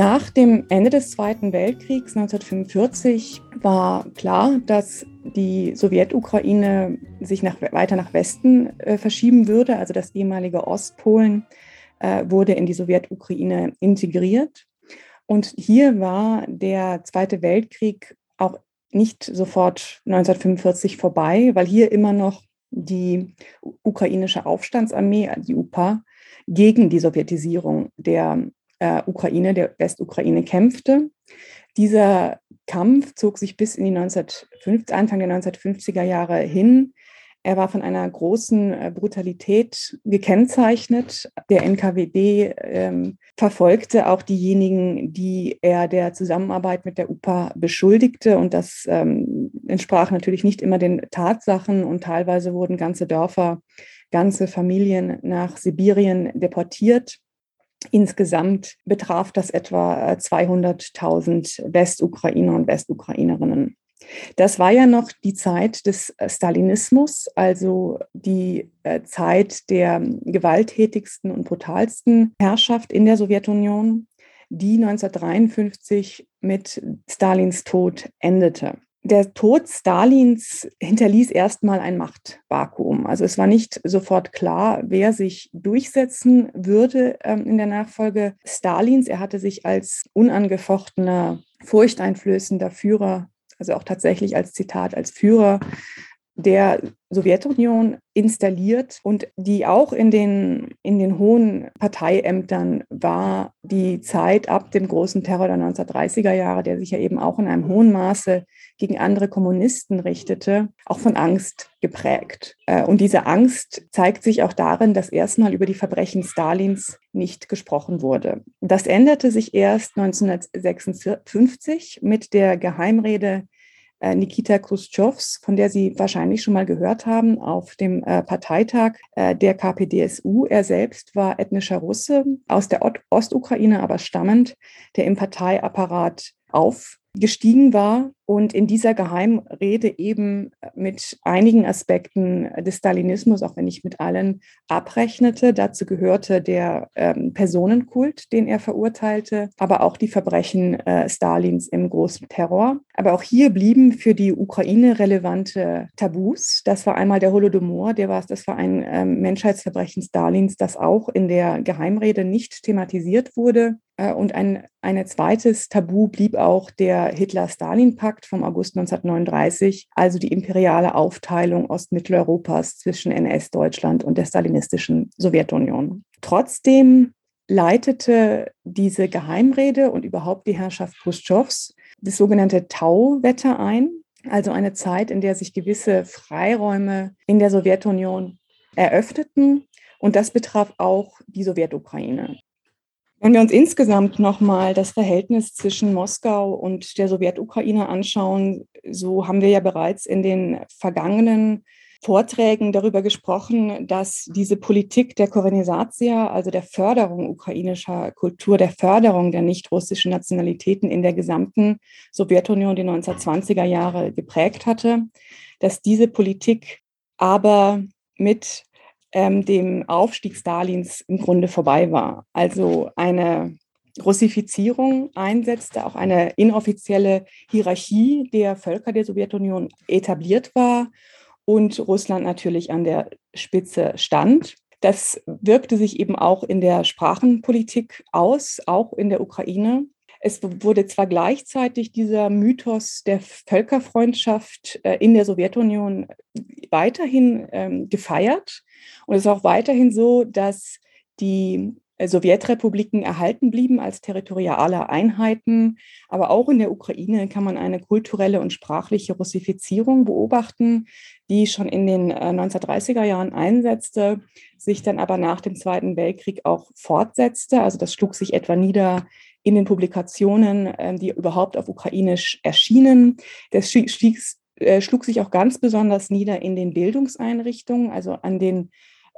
Nach dem Ende des Zweiten Weltkriegs 1945 war klar, dass die Sowjetukraine sich nach, weiter nach Westen äh, verschieben würde. Also das ehemalige Ostpolen äh, wurde in die Sowjetukraine integriert. Und hier war der Zweite Weltkrieg auch nicht sofort 1945 vorbei, weil hier immer noch die ukrainische Aufstandsarmee, die UPA, gegen die Sowjetisierung der äh, Ukraine, der Westukraine kämpfte. Dieser Kampf zog sich bis in die 1950, Anfang der 1950er Jahre hin. Er war von einer großen äh, Brutalität gekennzeichnet. Der NKWD ähm, verfolgte auch diejenigen, die er der Zusammenarbeit mit der UPA beschuldigte. Und das ähm, entsprach natürlich nicht immer den Tatsachen. Und teilweise wurden ganze Dörfer, ganze Familien nach Sibirien deportiert. Insgesamt betraf das etwa 200.000 äh, Westukrainer und Westukrainerinnen. Das war ja noch die Zeit des äh, Stalinismus, also die äh, Zeit der gewalttätigsten und brutalsten Herrschaft in der Sowjetunion, die 1953 mit Stalins Tod endete. Der Tod Stalins hinterließ erstmal ein Machtvakuum. Also es war nicht sofort klar, wer sich durchsetzen würde ähm, in der Nachfolge Stalins. Er hatte sich als unangefochtener, furchteinflößender Führer also auch tatsächlich als Zitat, als Führer der Sowjetunion installiert und die auch in den, in den hohen Parteiämtern war die Zeit ab dem großen Terror der 1930er Jahre, der sich ja eben auch in einem hohen Maße gegen andere Kommunisten richtete, auch von Angst geprägt. Äh, und diese Angst zeigt sich auch darin, dass erstmal über die Verbrechen Stalins nicht gesprochen wurde. Das änderte sich erst 1956 mit der Geheimrede Nikita Khrushchevs, von der Sie wahrscheinlich schon mal gehört haben, auf dem äh, Parteitag der KPDSU. Er selbst war ethnischer Russe, aus der Ostukraine aber stammend, der im Parteiapparat aufgestiegen war und in dieser Geheimrede eben mit einigen Aspekten des Stalinismus, auch wenn nicht mit allen, abrechnete. Dazu gehörte der ähm, Personenkult, den er verurteilte, aber auch die Verbrechen äh, Stalins im großen Terror. Aber auch hier blieben für die Ukraine relevante Tabus. Das war einmal der Holodomor, der war, das war ein ähm, Menschheitsverbrechen Stalins, das auch in der Geheimrede nicht thematisiert wurde. Äh, und ein, ein zweites Tabu blieb auch der Hitler-Stalin-Pakt Pakt vom August 1939, also die imperiale Aufteilung Ostmitteleuropas zwischen NS-Deutschland und der stalinistischen Sowjetunion. Trotzdem leitete diese Geheimrede und überhaupt die Herrschaft Khrushchevs das sogenannte Tau-Wetter ein, also eine Zeit, in der sich gewisse Freiräume in der Sowjetunion eröffneten. Und das betraf auch die Sowjetukraine. Wenn wir uns insgesamt nochmal das Verhältnis zwischen Moskau und der Sowjetukraine anschauen, so haben wir ja bereits in den vergangenen Vorträgen darüber gesprochen, dass diese Politik der Korenisatia, also der Förderung ukrainischer Kultur, der Förderung der nicht-russischen Nationalitäten in der gesamten Sowjetunion die 1920er Jahre geprägt hatte, dass diese Politik aber mit ähm, dem Aufstieg Stalins im Grunde vorbei war. Also eine Russifizierung einsetzte, auch eine inoffizielle Hierarchie der Völker der Sowjetunion etabliert war und Russland natürlich an der Spitze stand. Das wirkte sich eben auch in der Sprachenpolitik aus, auch in der Ukraine. Es wurde zwar gleichzeitig dieser Mythos der Völkerfreundschaft äh, in der Sowjetunion weiterhin ähm, gefeiert. Und es ist auch weiterhin so, dass die äh, Sowjetrepubliken erhalten blieben als territoriale Einheiten. Aber auch in der Ukraine kann man eine kulturelle und sprachliche Russifizierung beobachten, die schon in den 1930er Jahren einsetzte, sich dann aber nach dem Zweiten Weltkrieg auch fortsetzte. Also das schlug sich etwa nieder in den Publikationen, ähm, die überhaupt auf Ukrainisch erschienen. Das stieg, äh, schlug sich auch ganz besonders nieder in den Bildungseinrichtungen, also an den,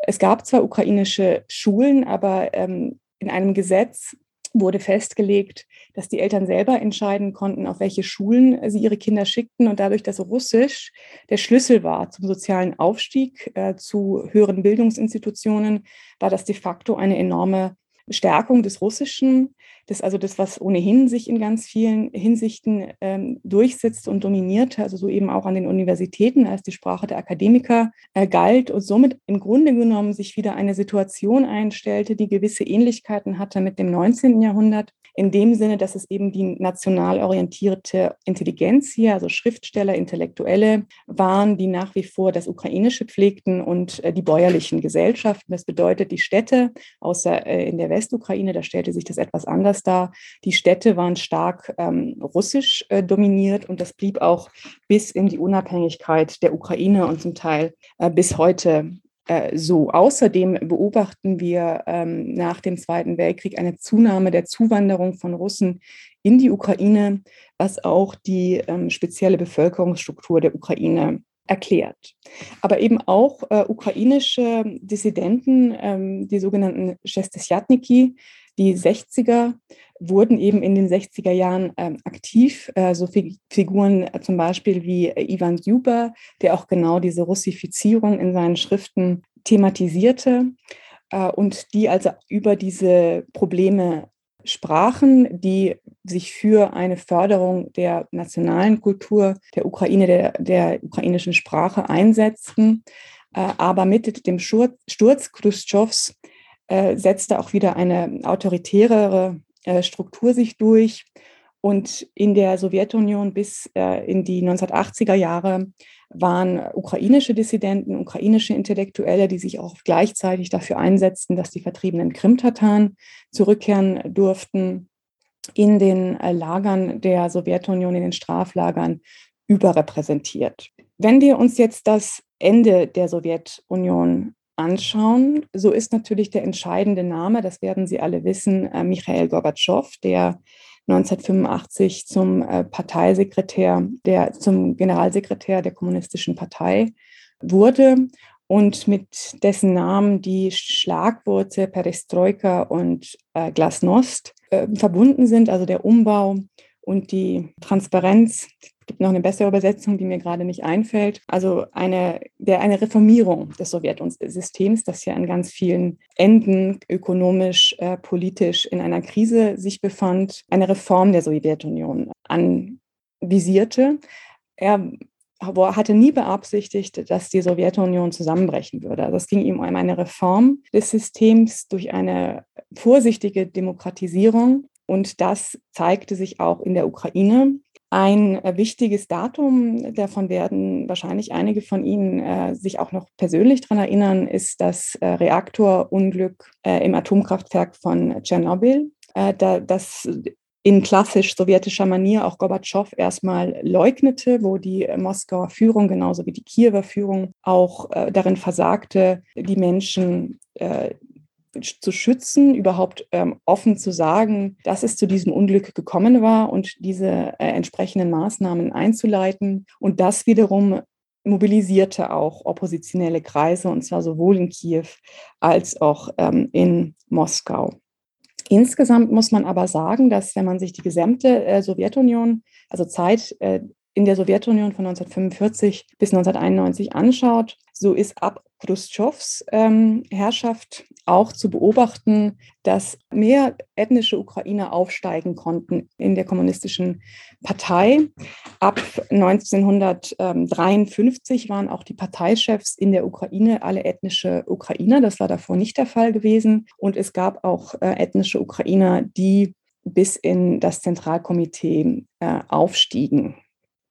es gab zwar ukrainische Schulen, aber ähm, in einem Gesetz wurde festgelegt, dass die Eltern selber entscheiden konnten, auf welche Schulen sie ihre Kinder schickten. Und dadurch, dass Russisch der Schlüssel war zum sozialen Aufstieg, äh, zu höheren Bildungsinstitutionen, war das de facto eine enorme Stärkung des Russischen, das also das, was ohnehin sich in ganz vielen Hinsichten ähm, durchsetzt und dominiert, also so eben auch an den Universitäten als die Sprache der Akademiker äh, galt und somit im Grunde genommen sich wieder eine Situation einstellte, die gewisse Ähnlichkeiten hatte mit dem 19. Jahrhundert, in dem Sinne, dass es eben die national orientierte Intelligenz hier, also Schriftsteller, Intellektuelle waren, die nach wie vor das Ukrainische pflegten und äh, die bäuerlichen Gesellschaften. Das bedeutet, die Städte, außer äh, in der Westukraine, da stellte sich das etwas anders dar. Die Städte waren stark ähm, russisch äh, dominiert und das blieb auch bis in die Unabhängigkeit der Ukraine und zum Teil äh, bis heute äh, so. Außerdem beobachten wir ähm, nach dem Zweiten Weltkrieg eine Zunahme der Zuwanderung von Russen in die Ukraine, was auch die ähm, spezielle Bevölkerungsstruktur der Ukraine erklärt. Aber eben auch äh, ukrainische Dissidenten, ähm, die sogenannten Shestisjatniki, die 60er, wurden eben in den 60er Jahren ähm, aktiv. Äh, so Figuren äh, zum Beispiel wie äh, Ivan Juba, der auch genau diese Russifizierung in seinen Schriften thematisierte äh, und die also über diese Probleme sprachen, die sich für eine Förderung der nationalen Kultur der Ukraine, der, der ukrainischen Sprache einsetzten. Äh, aber mit dem Sturz Khrushchevs äh, setzte auch wieder eine autoritärere äh, Struktur sich durch. Und in der Sowjetunion bis äh, in die 1980er Jahre waren ukrainische Dissidenten, ukrainische Intellektuelle, die sich auch gleichzeitig dafür einsetzten, dass die vertriebenen Krim-Tataren zurückkehren durften, in den äh, Lagern der Sowjetunion, in den Straflagern überrepräsentiert. Wenn wir uns jetzt das Ende der Sowjetunion anschauen, so ist natürlich der entscheidende Name, das werden Sie alle wissen, äh, Michael Gorbatschow, der 1985 zum äh, Parteisekretär, der zum Generalsekretär der Kommunistischen Partei wurde und mit dessen Namen die Schlagworte Perestroika und äh, Glasnost äh, verbunden sind, also der Umbau und die Transparenz, gibt noch eine bessere Übersetzung, die mir gerade nicht einfällt. Also eine, der, eine Reformierung des Sowjetsystems, das ja an ganz vielen Enden ökonomisch, äh, politisch in einer Krise sich befand, eine Reform der Sowjetunion anvisierte. Er hatte nie beabsichtigt, dass die Sowjetunion zusammenbrechen würde. Also es ging ihm um eine Reform des Systems durch eine vorsichtige Demokratisierung. Und das zeigte sich auch in der Ukraine. Ein äh, wichtiges Datum, davon werden wahrscheinlich einige von Ihnen äh, sich auch noch persönlich daran erinnern, ist das äh, Reaktorunglück äh, im Atomkraftwerk von Tschernobyl. Äh, da, das in klassisch sowjetischer Manier auch Gorbatschow erstmal leugnete, wo die Moskauer Führung genauso wie die Kiewer Führung auch äh, darin versagte, die Menschen zu schützen, überhaupt ähm, offen zu sagen, dass es zu diesem Unglück gekommen war und diese äh, entsprechenden Maßnahmen einzuleiten. Und das wiederum mobilisierte auch oppositionelle Kreise, und zwar sowohl in Kiew als auch ähm, in Moskau. Insgesamt muss man aber sagen, dass wenn man sich die gesamte äh, Sowjetunion, also Zeit äh, in der Sowjetunion von 1945 bis 1991 anschaut, so ist ab Khrushchevs ähm, Herrschaft auch zu beobachten, dass mehr ethnische Ukrainer aufsteigen konnten in der kommunistischen Partei. Ab 1953 waren auch die Parteichefs in der Ukraine alle ethnische Ukrainer. Das war davor nicht der Fall gewesen. Und es gab auch äh, ethnische Ukrainer, die bis in das Zentralkomitee äh, aufstiegen.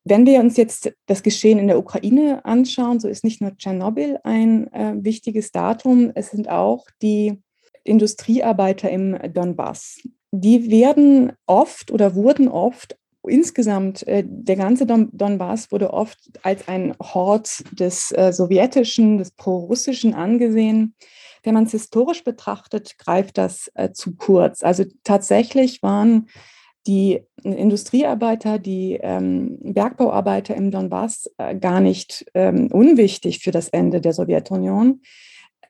Wenn wir uns jetzt das Geschehen in der Ukraine anschauen, so ist nicht nur Tschernobyl ein äh, wichtiges Datum, es sind auch die Industriearbeiter im Donbass. Die werden oft oder wurden oft insgesamt, äh, der ganze Don Donbass wurde oft als ein Hort des äh, sowjetischen, des pro-russischen angesehen. wenn man es historisch betrachtet, greift das äh, zu kurz. Also tatsächlich waren die Industriearbeiter, die ähm, Bergbauarbeiter im Donbass äh, gar nicht ähm, unwichtig für das Ende der Sowjetunion,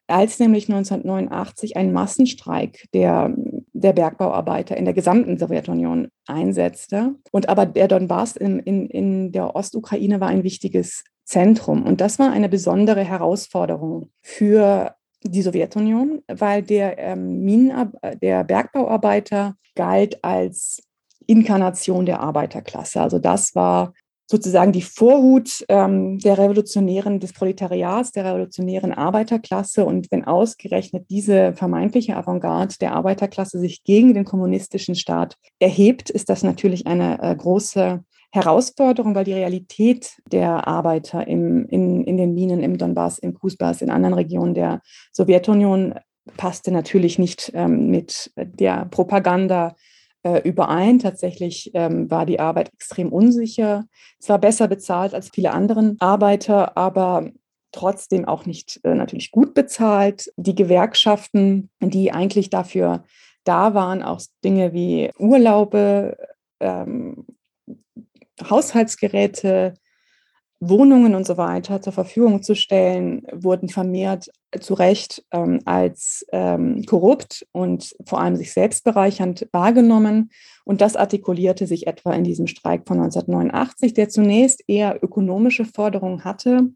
als nämlich 1989 ein Massenstreik der, der Bergbauarbeiter in der gesamten Sowjetunion einsetzte. Und aber der Donbass in, in, in der Ostukraine war ein wichtiges Zentrum. Und das war eine besondere Herausforderung für die Sowjetunion, weil der, ähm, Minen, der Bergbauarbeiter galt als Inkarnation der Arbeiterklasse. Also das war sozusagen die Vorhut ähm, der revolutionären, des Proletariats, der revolutionären Arbeiterklasse. Und wenn ausgerechnet diese vermeintliche Avantgarde der Arbeiterklasse sich gegen den kommunistischen Staat erhebt, ist das natürlich eine äh, große Herausforderung, weil die Realität der Arbeiter im, in, in den Minen im Donbass, im Kusbas, in anderen Regionen der Sowjetunion passte natürlich nicht ähm, mit der Propaganda äh, überein. Tatsächlich ähm, war die Arbeit extrem unsicher, zwar besser bezahlt als viele andere Arbeiter, aber trotzdem auch nicht äh, natürlich gut bezahlt. Die Gewerkschaften, die eigentlich dafür da waren, auch Dinge wie Urlaube, ähm, Haushaltsgeräte, Wohnungen und so weiter zur Verfügung zu stellen, wurden vermehrt zu Recht ähm, als ähm, korrupt und vor allem sich selbst bereichernd wahrgenommen. Und das artikulierte sich etwa in diesem Streik von 1989, der zunächst eher ökonomische Forderungen hatte,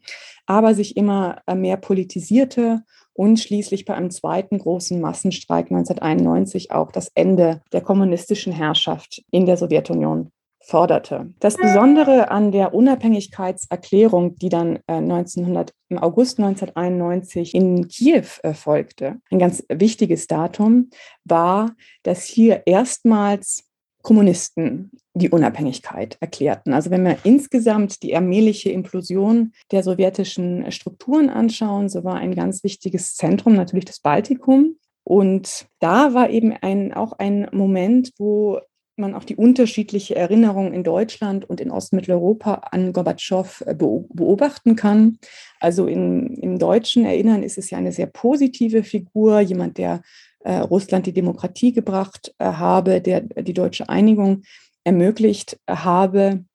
aber sich immer äh, mehr politisierte und schließlich bei einem zweiten großen Massenstreik 1991 auch das Ende der kommunistischen Herrschaft in der Sowjetunion forderte. Das Besondere an der Unabhängigkeitserklärung, die dann 1900, äh, im August 1991 in Kiew erfolgte, ein ganz wichtiges Datum, war, dass hier erstmals Kommunisten die Unabhängigkeit erklärten. Also wenn wir insgesamt die allmähliche Implosion der sowjetischen Strukturen anschauen, so war ein ganz wichtiges Zentrum natürlich das Baltikum. Und da war eben ein, auch ein Moment, wo man auch die unterschiedliche Erinnerung in Deutschland und in Ostmitteleuropa an Gorbatschow äh, beobachten kann. Also in, im deutschen Erinnern ist es ja eine sehr positive Figur, jemand, der äh, Russland die Demokratie gebracht äh, habe, der die deutsche Einigung ermöglicht habe.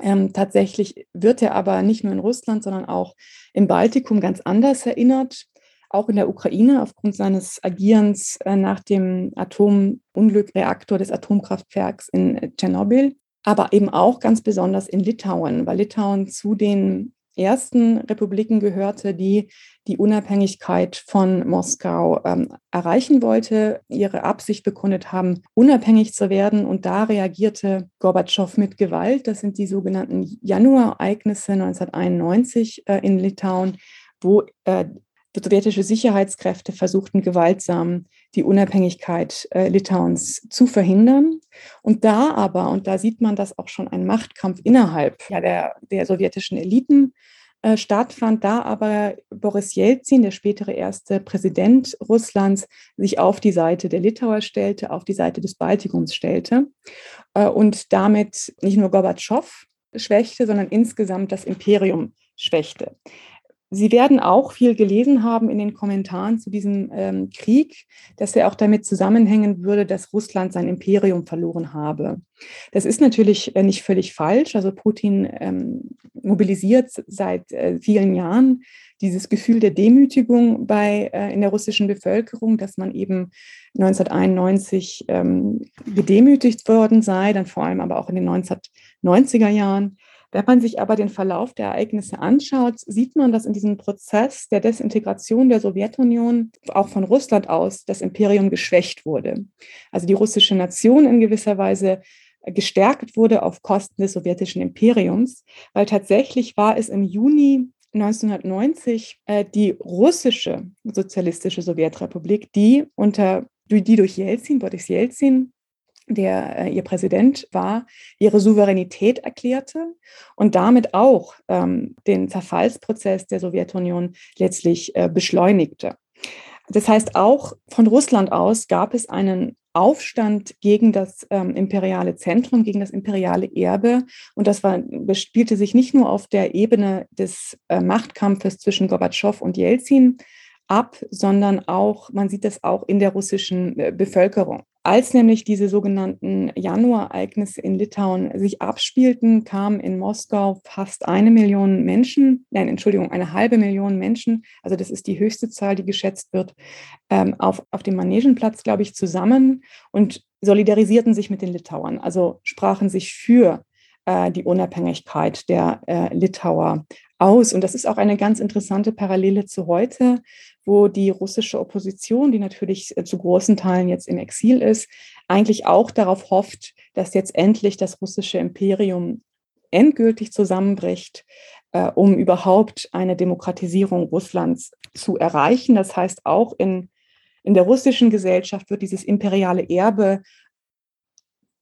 Ähm, tatsächlich wird er aber nicht nur in Russland, sondern auch im Baltikum ganz anders erinnert auch in der Ukraine aufgrund seines Agierens äh, nach dem Atomunglückreaktor des Atomkraftwerks in Tschernobyl, aber eben auch ganz besonders in Litauen, weil Litauen zu den ersten Republiken gehörte, die die Unabhängigkeit von Moskau ähm, erreichen wollte, ihre Absicht bekundet haben, unabhängig zu werden. Und da reagierte Gorbatschow mit Gewalt. Das sind die sogenannten Januareignisse 1991 äh, in Litauen, wo äh, sowjetische Sicherheitskräfte versuchten gewaltsam die Unabhängigkeit äh, Litauens zu verhindern. Und da aber, und da sieht man, dass auch schon ein Machtkampf innerhalb ja, der, der sowjetischen Eliten äh, stattfand, da aber Boris Jelzin, der spätere erste Präsident Russlands, sich auf die Seite der Litauer stellte, auf die Seite des Baltikums stellte äh, und damit nicht nur Gorbatschow schwächte, sondern insgesamt das Imperium schwächte. Sie werden auch viel gelesen haben in den Kommentaren zu diesem ähm, Krieg, dass er auch damit zusammenhängen würde, dass Russland sein Imperium verloren habe. Das ist natürlich äh, nicht völlig falsch. Also Putin ähm, mobilisiert seit äh, vielen Jahren dieses Gefühl der Demütigung bei, äh, in der russischen Bevölkerung, dass man eben 1991 ähm, gedemütigt worden sei, dann vor allem aber auch in den 1990er Jahren. Wenn man sich aber den Verlauf der Ereignisse anschaut, sieht man, dass in diesem Prozess der Desintegration der Sowjetunion auch von Russland aus das Imperium geschwächt wurde. Also die russische Nation in gewisser Weise gestärkt wurde auf Kosten des sowjetischen Imperiums, weil tatsächlich war es im Juni 1990 äh, die russische sozialistische Sowjetrepublik, die unter die durch Jelzin, Boris Jelzin, der äh, ihr Präsident war, ihre Souveränität erklärte und damit auch ähm, den Zerfallsprozess der Sowjetunion letztlich äh, beschleunigte. Das heißt, auch von Russland aus gab es einen Aufstand gegen das ähm, imperiale Zentrum, gegen das imperiale Erbe. Und das war, spielte sich nicht nur auf der Ebene des äh, Machtkampfes zwischen Gorbatschow und Jelzin ab, sondern auch, man sieht das auch in der russischen äh, Bevölkerung. Als nämlich diese sogenannten Januarereignisse in Litauen sich abspielten, kamen in Moskau fast eine Million Menschen, nein, Entschuldigung, eine halbe Million Menschen, also das ist die höchste Zahl, die geschätzt wird, ähm, auf, auf dem Manegenplatz, glaube ich, zusammen und solidarisierten sich mit den Litauern, also sprachen sich für äh, die Unabhängigkeit der äh, Litauer aus. Und das ist auch eine ganz interessante Parallele zu heute, wo die russische Opposition, die natürlich äh, zu großen Teilen jetzt im Exil ist, eigentlich auch darauf hofft, dass jetzt endlich das russische Imperium endgültig zusammenbricht, äh, um überhaupt eine Demokratisierung Russlands zu erreichen. Das heißt, auch in, in der russischen Gesellschaft wird dieses imperiale Erbe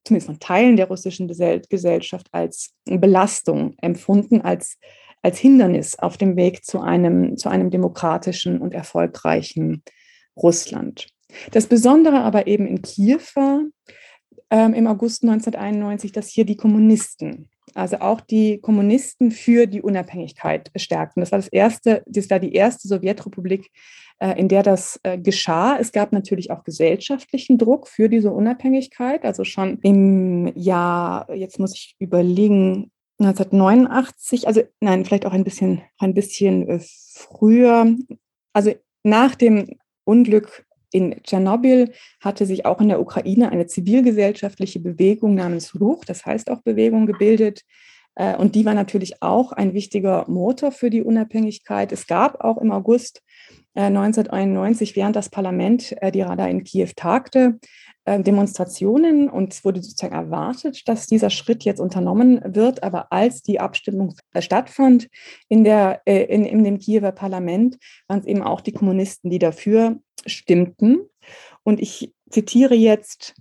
zumindest von Teilen der russischen Gesellschaft als Belastung empfunden, als, als Hindernis auf dem Weg zu einem, zu einem demokratischen und erfolgreichen Russland. Das Besondere aber eben in Kiew war ähm, im August 1991, dass hier die Kommunisten also auch die Kommunisten für die Unabhängigkeit stärkten. Das war das erste, das war die erste Sowjetrepublik, äh, in der das äh, geschah. Es gab natürlich auch gesellschaftlichen Druck für diese Unabhängigkeit. Also schon im Jahr, jetzt muss ich überlegen, 1989, also nein, vielleicht auch ein bisschen, ein bisschen äh, früher. Also nach dem Unglück in Tschernobyl hatte sich auch in der Ukraine eine zivilgesellschaftliche Bewegung namens Ruch, das heißt auch Bewegung, gebildet. Äh, und die war natürlich auch ein wichtiger Motor für die Unabhängigkeit. Es gab auch im August 1991, äh, während das Parlament die Rada in Kiew tagte, Demonstrationen und es wurde sozusagen erwartet, dass dieser Schritt jetzt unternommen wird. Aber als die Abstimmung stattfand in, der, in, in dem Kiewer Parlament, waren es eben auch die Kommunisten, die dafür stimmten. Und ich zitiere jetzt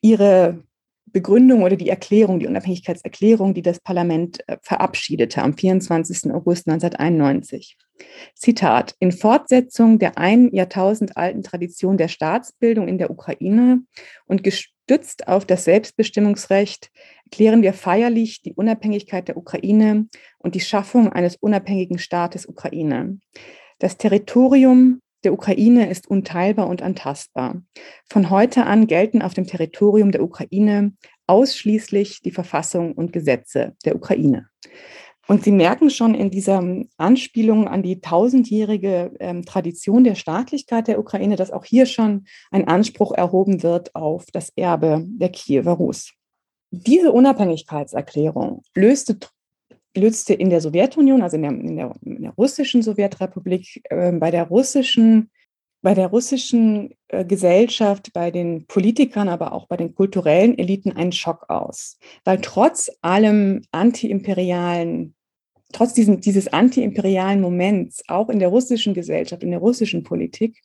ihre Begründung oder die Erklärung, die Unabhängigkeitserklärung, die das Parlament äh, verabschiedete am 24. August 1991. Zitat, in Fortsetzung der ein Jahrtausend alten Tradition der Staatsbildung in der Ukraine und gestützt auf das Selbstbestimmungsrecht erklären wir feierlich die Unabhängigkeit der Ukraine und die Schaffung eines unabhängigen Staates Ukraine. Das Territorium der Ukraine ist unteilbar und antastbar. Von heute an gelten auf dem Territorium der Ukraine ausschließlich die Verfassung und Gesetze der Ukraine. Und Sie merken schon in dieser Anspielung an die tausendjährige ähm, Tradition der Staatlichkeit der Ukraine, dass auch hier schon ein Anspruch erhoben wird auf das Erbe der Kiewer Rus. Diese Unabhängigkeitserklärung löste löste in der Sowjetunion, also in der, in der, in der russischen Sowjetrepublik, äh, bei der russischen, bei der russischen äh, Gesellschaft, bei den Politikern, aber auch bei den kulturellen Eliten einen Schock aus. Weil trotz allem antiimperialen, trotz diesem, dieses antiimperialen Moments, auch in der russischen Gesellschaft, in der russischen Politik,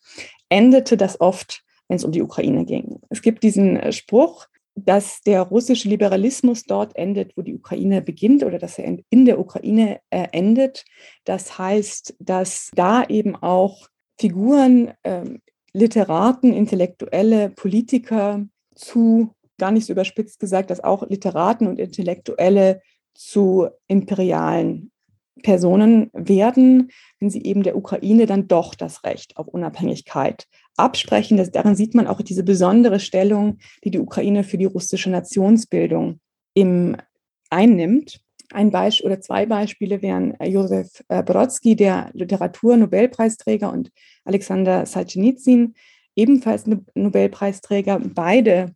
endete das oft, wenn es um die Ukraine ging. Es gibt diesen äh, Spruch, dass der russische Liberalismus dort endet, wo die Ukraine beginnt oder dass er in der Ukraine äh, endet. Das heißt, dass da eben auch Figuren, ähm, Literaten, Intellektuelle, Politiker zu, gar nicht so überspitzt gesagt, dass auch Literaten und Intellektuelle zu imperialen Personen werden, wenn sie eben der Ukraine dann doch das Recht auf Unabhängigkeit absprechen. Das, daran sieht man auch diese besondere Stellung, die die Ukraine für die russische Nationsbildung im, einnimmt. Ein Beispiel oder zwei Beispiele wären äh, Josef äh, Brodsky, der Literatur-Nobelpreisträger, und Alexander Solzhenitsyn, ebenfalls Nobelpreisträger. Beide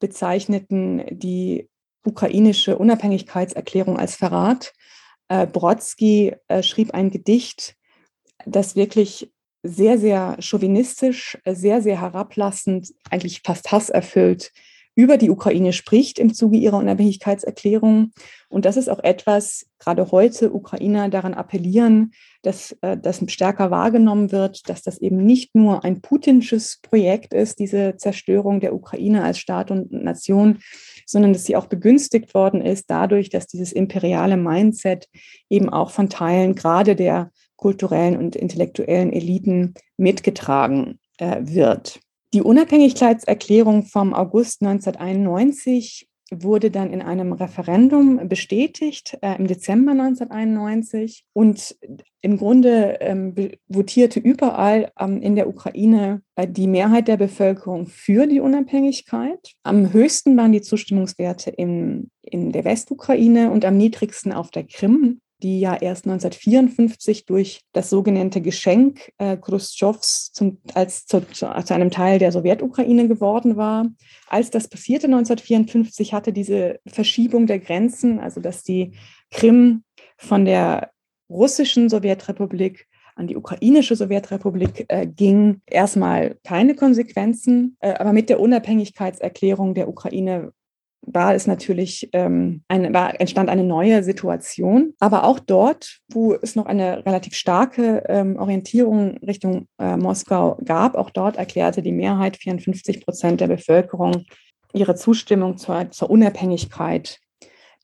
bezeichneten die ukrainische Unabhängigkeitserklärung als Verrat äh, Brodsky schrieb ein Gedicht, das wirklich sehr, sehr chauvinistisch, sehr, sehr herablassend, eigentlich fast hasserfüllt über die Ukraine spricht im Zuge ihrer Unabhängigkeitserklärung. Und das ist auch etwas, gerade heute Ukrainer daran appellieren, dass äh, das stärker wahrgenommen wird, dass das eben nicht nur ein putinsches Projekt ist, diese Zerstörung der Ukraine als Staat und Nation, sondern dass sie auch begünstigt worden ist dadurch, dass dieses imperiale Mindset eben auch von Teilen gerade der kulturellen und intellektuellen Eliten mitgetragen äh, wird. Die Unabhängigkeitserklärung vom August 1991 wurde dann in einem Referendum bestätigt äh, im Dezember 1991 und im Grunde ähm, votierte überall ähm, in der Ukraine äh, die Mehrheit der Bevölkerung für die Unabhängigkeit. Am höchsten waren die Zustimmungswerte in, in der Westukraine und am niedrigsten auf der Krim die ja erst 1954 durch das sogenannte Geschenk äh, Khrushchevs zum, als zu, zu, zu, einem Teil der Sowjetukraine geworden war. Als das passierte 1954, hatte diese Verschiebung der Grenzen, also dass die Krim von der russischen Sowjetrepublik an die ukrainische Sowjetrepublik äh, ging, erstmal keine Konsequenzen. Äh, aber mit der Unabhängigkeitserklärung der Ukraine war es natürlich, ähm, eine, war, entstand eine neue Situation. Aber auch dort, wo es noch eine relativ starke ähm, Orientierung Richtung äh, Moskau gab, auch dort erklärte die Mehrheit, 54 Prozent der Bevölkerung, ihre Zustimmung zur, zur Unabhängigkeit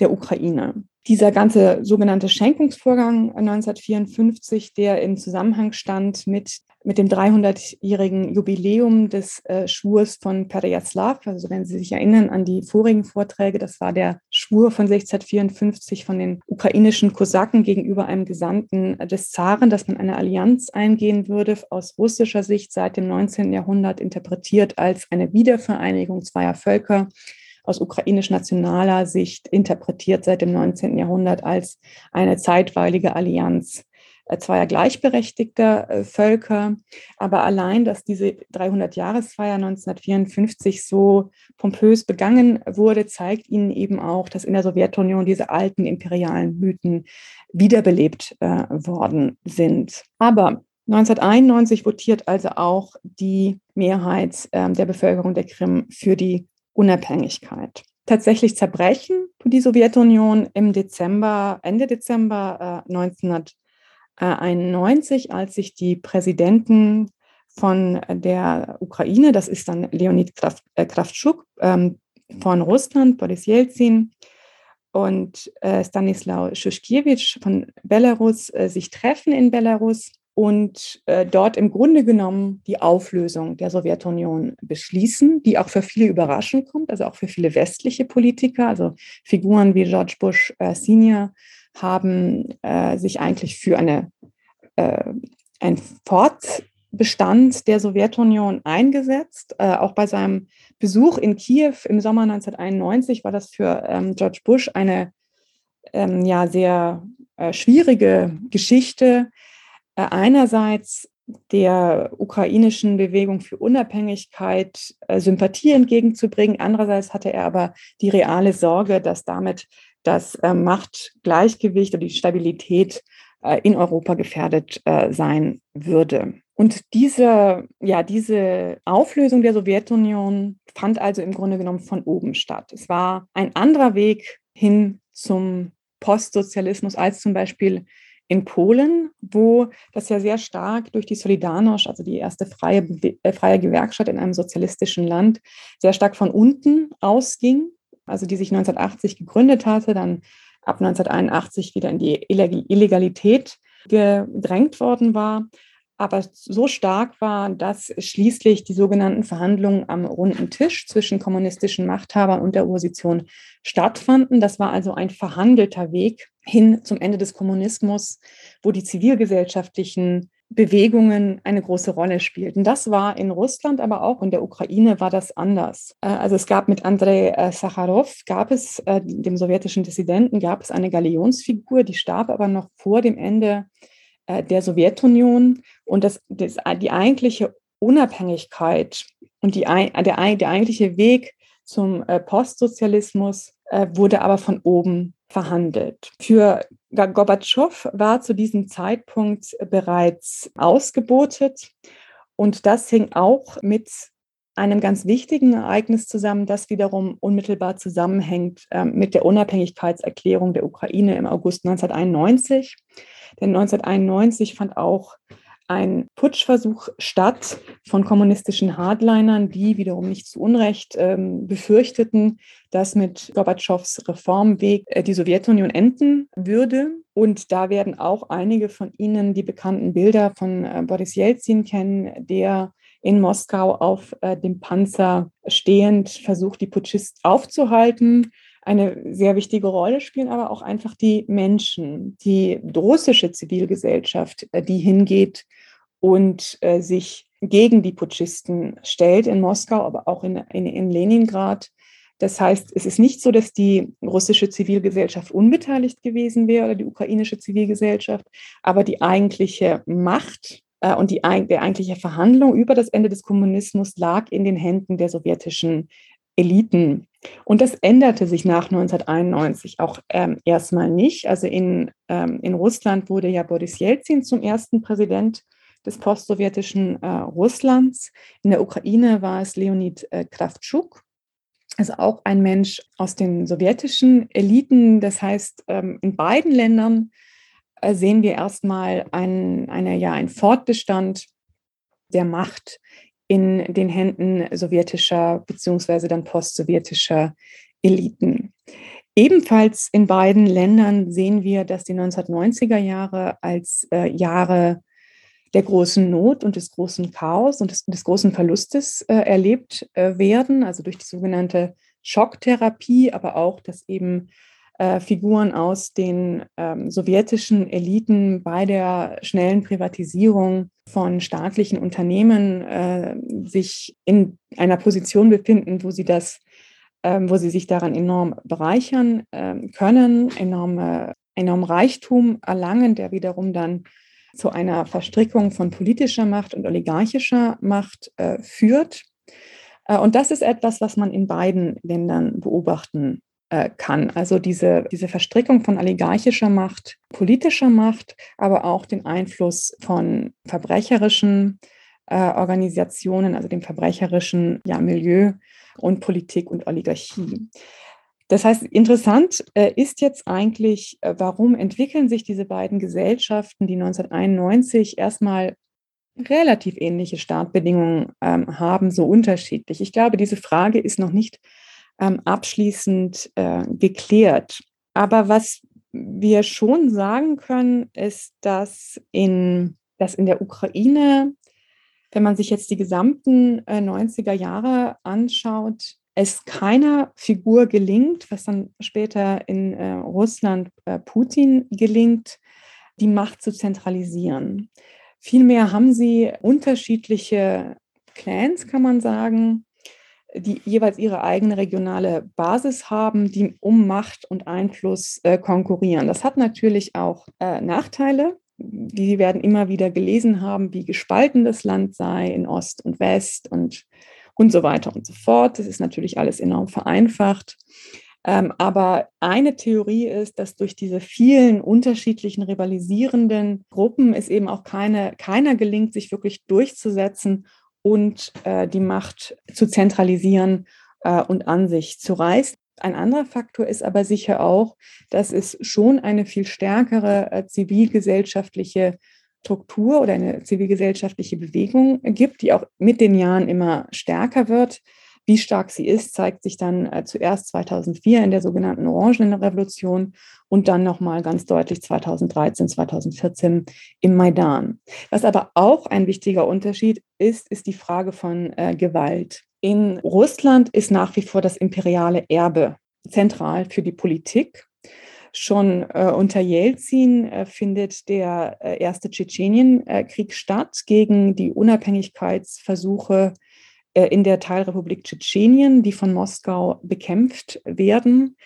der Ukraine. Dieser ganze sogenannte Schenkungsvorgang 1954, der im Zusammenhang stand mit mit dem 300-jährigen Jubiläum des äh, Schwurs von Perejaslav. Also wenn Sie sich erinnern an die vorigen Vorträge, das war der Schwur von 1654 von den ukrainischen Kosaken gegenüber einem Gesandten des Zaren, dass man eine Allianz eingehen würde, aus russischer Sicht seit dem 19. Jahrhundert interpretiert als eine Wiedervereinigung zweier Völker aus ukrainisch-nationaler Sicht interpretiert seit dem 19. Jahrhundert als eine zeitweilige Allianz äh, zweier gleichberechtigter äh, Völker. Aber allein, dass diese 300-Jahresfeier 1954 so pompös begangen wurde, zeigt ihnen eben auch, dass in der Sowjetunion diese alten imperialen Mythen wiederbelebt äh, worden sind. Aber 1991 votiert also auch die Mehrheit äh, der Bevölkerung der Krim für die Unabhängigkeit. Tatsächlich zerbrechen die Sowjetunion im Dezember, Ende Dezember äh, 1991 91, als sich die Präsidenten von der Ukraine, das ist dann Leonid Kraft, äh, Kraftschuk ähm, von Russland, Boris Jelzin und äh, Stanislaw Schuschkiewicz von Belarus äh, sich treffen in Belarus und äh, dort im Grunde genommen die Auflösung der Sowjetunion beschließen, die auch für viele überraschend kommt, also auch für viele westliche Politiker, also Figuren wie George Bush äh, Senior haben äh, sich eigentlich für eine, äh, ein Fortbestand der Sowjetunion eingesetzt. Äh, auch bei seinem Besuch in Kiew im Sommer 1991 war das für ähm, George Bush eine ähm, ja, sehr äh, schwierige Geschichte. Äh, einerseits der ukrainischen Bewegung für Unabhängigkeit äh, Sympathie entgegenzubringen. Andererseits hatte er aber die reale Sorge, dass damit das äh, Machtgleichgewicht oder die Stabilität äh, in Europa gefährdet äh, sein würde. Und diese, ja, diese Auflösung der Sowjetunion fand also im Grunde genommen von oben statt. Es war ein anderer Weg hin zum Postsozialismus als zum Beispiel in Polen, wo das ja sehr stark durch die Solidarność, also die erste freie, freie Gewerkschaft in einem sozialistischen Land, sehr stark von unten ausging also die sich 1980 gegründet hatte, dann ab 1981 wieder in die Illegalität gedrängt worden war, aber so stark war, dass schließlich die sogenannten Verhandlungen am runden Tisch zwischen kommunistischen Machthabern und der Opposition stattfanden. Das war also ein verhandelter Weg hin zum Ende des Kommunismus, wo die zivilgesellschaftlichen Bewegungen eine große Rolle spielten. Das war in Russland, aber auch in der Ukraine war das anders. Äh, also es gab mit Andrei äh, Sacharow, gab es, äh, dem sowjetischen Dissidenten, gab es eine Galionsfigur, die starb aber noch vor dem Ende der Sowjetunion. Und das, das die eigentliche Unabhängigkeit und die, der, der eigentliche Weg zum Postsozialismus wurde aber von oben verhandelt. Für Gorbatschow war zu diesem Zeitpunkt bereits ausgebotet und das hing auch mit einem ganz wichtigen Ereignis zusammen, das wiederum unmittelbar zusammenhängt äh, mit der Unabhängigkeitserklärung der Ukraine im August 1991. Denn 1991 fand auch ein Putschversuch statt von kommunistischen Hardlinern, die wiederum nicht zu Unrecht ähm, befürchteten, dass mit Gorbatschows Reformweg äh, die Sowjetunion enden würde. Und da werden auch einige von Ihnen die bekannten Bilder von äh, Boris Jelzin kennen, der in Moskau auf äh, dem Panzer stehend versucht, die Putschisten aufzuhalten. Eine sehr wichtige Rolle spielen aber auch einfach die Menschen, die russische Zivilgesellschaft, äh, die hingeht und äh, sich gegen die Putschisten stellt in Moskau, aber auch in, in, in Leningrad. Das heißt, es ist nicht so, dass die russische Zivilgesellschaft unbeteiligt gewesen wäre oder die ukrainische Zivilgesellschaft, aber die eigentliche Macht äh, und die, der eigentliche Verhandlung über das Ende des Kommunismus lag in den Händen der sowjetischen Eliten. Und das änderte sich nach 1991 auch ähm, erstmal nicht. Also in, ähm, in Russland wurde ja Boris Jelzin zum ersten Präsident des postsowjetischen äh, Russlands. In der Ukraine war es Leonid äh, Kravtschuk, also auch ein Mensch aus den sowjetischen Eliten. Das heißt, ähm, in beiden Ländern äh, sehen wir erstmal ein, eine, ja, einen Fortbestand der Macht in den Händen sowjetischer beziehungsweise dann postsowjetischer Eliten. Ebenfalls in beiden Ländern sehen wir, dass die 1990er Jahre als äh, Jahre der großen Not und des großen Chaos und des, des großen Verlustes äh, erlebt äh, werden, also durch die sogenannte Schocktherapie, aber auch, dass eben äh, Figuren aus den ähm, sowjetischen Eliten bei der schnellen Privatisierung von staatlichen Unternehmen äh, sich in einer Position befinden, wo sie das, ähm, wo sie sich daran enorm bereichern ähm, können, enorme, enorm Reichtum erlangen, der wiederum dann zu einer Verstrickung von politischer Macht und oligarchischer Macht äh, führt. Äh, und das ist etwas, was man in beiden Ländern beobachten kann. Also diese, diese Verstrickung von oligarchischer Macht, politischer Macht, aber auch den Einfluss von verbrecherischen äh, Organisationen, also dem verbrecherischen ja, Milieu und Politik und Oligarchie. Das heißt, interessant äh, ist jetzt eigentlich, äh, warum entwickeln sich diese beiden Gesellschaften, die 1991 erstmal relativ ähnliche Startbedingungen ähm, haben, so unterschiedlich? Ich glaube, diese Frage ist noch nicht ähm, abschließend äh, geklärt. Aber was wir schon sagen können, ist, dass in, dass in der Ukraine, wenn man sich jetzt die gesamten äh, 90er Jahre anschaut, es keiner Figur gelingt, was dann später in äh, Russland äh, Putin gelingt, die Macht zu zentralisieren. Vielmehr haben sie unterschiedliche Clans, kann man sagen, die jeweils ihre eigene regionale Basis haben, die um Macht und Einfluss äh, konkurrieren. Das hat natürlich auch äh, Nachteile. Die werden immer wieder gelesen haben, wie gespalten das Land sei in Ost und West und und so weiter und so fort. Das ist natürlich alles enorm vereinfacht. Ähm, aber eine Theorie ist, dass durch diese vielen unterschiedlichen rivalisierenden Gruppen es eben auch keine, keiner gelingt, sich wirklich durchzusetzen und äh, die Macht zu zentralisieren äh, und an sich zu reißen. Ein anderer Faktor ist aber sicher auch, dass es schon eine viel stärkere äh, zivilgesellschaftliche Struktur oder eine zivilgesellschaftliche Bewegung gibt, die auch mit den Jahren immer stärker wird. Wie stark sie ist, zeigt sich dann äh, zuerst 2004 in der sogenannten Orangenrevolution und dann nochmal ganz deutlich 2013, 2014 im Maidan. Was aber auch ein wichtiger Unterschied ist, ist die Frage von äh, Gewalt. In Russland ist nach wie vor das imperiale Erbe zentral für die Politik Schon äh, unter Jelzin äh, findet der äh, erste Tschetschenienkrieg statt gegen die Unabhängigkeitsversuche äh, in der Teilrepublik Tschetschenien, die von Moskau bekämpft werden.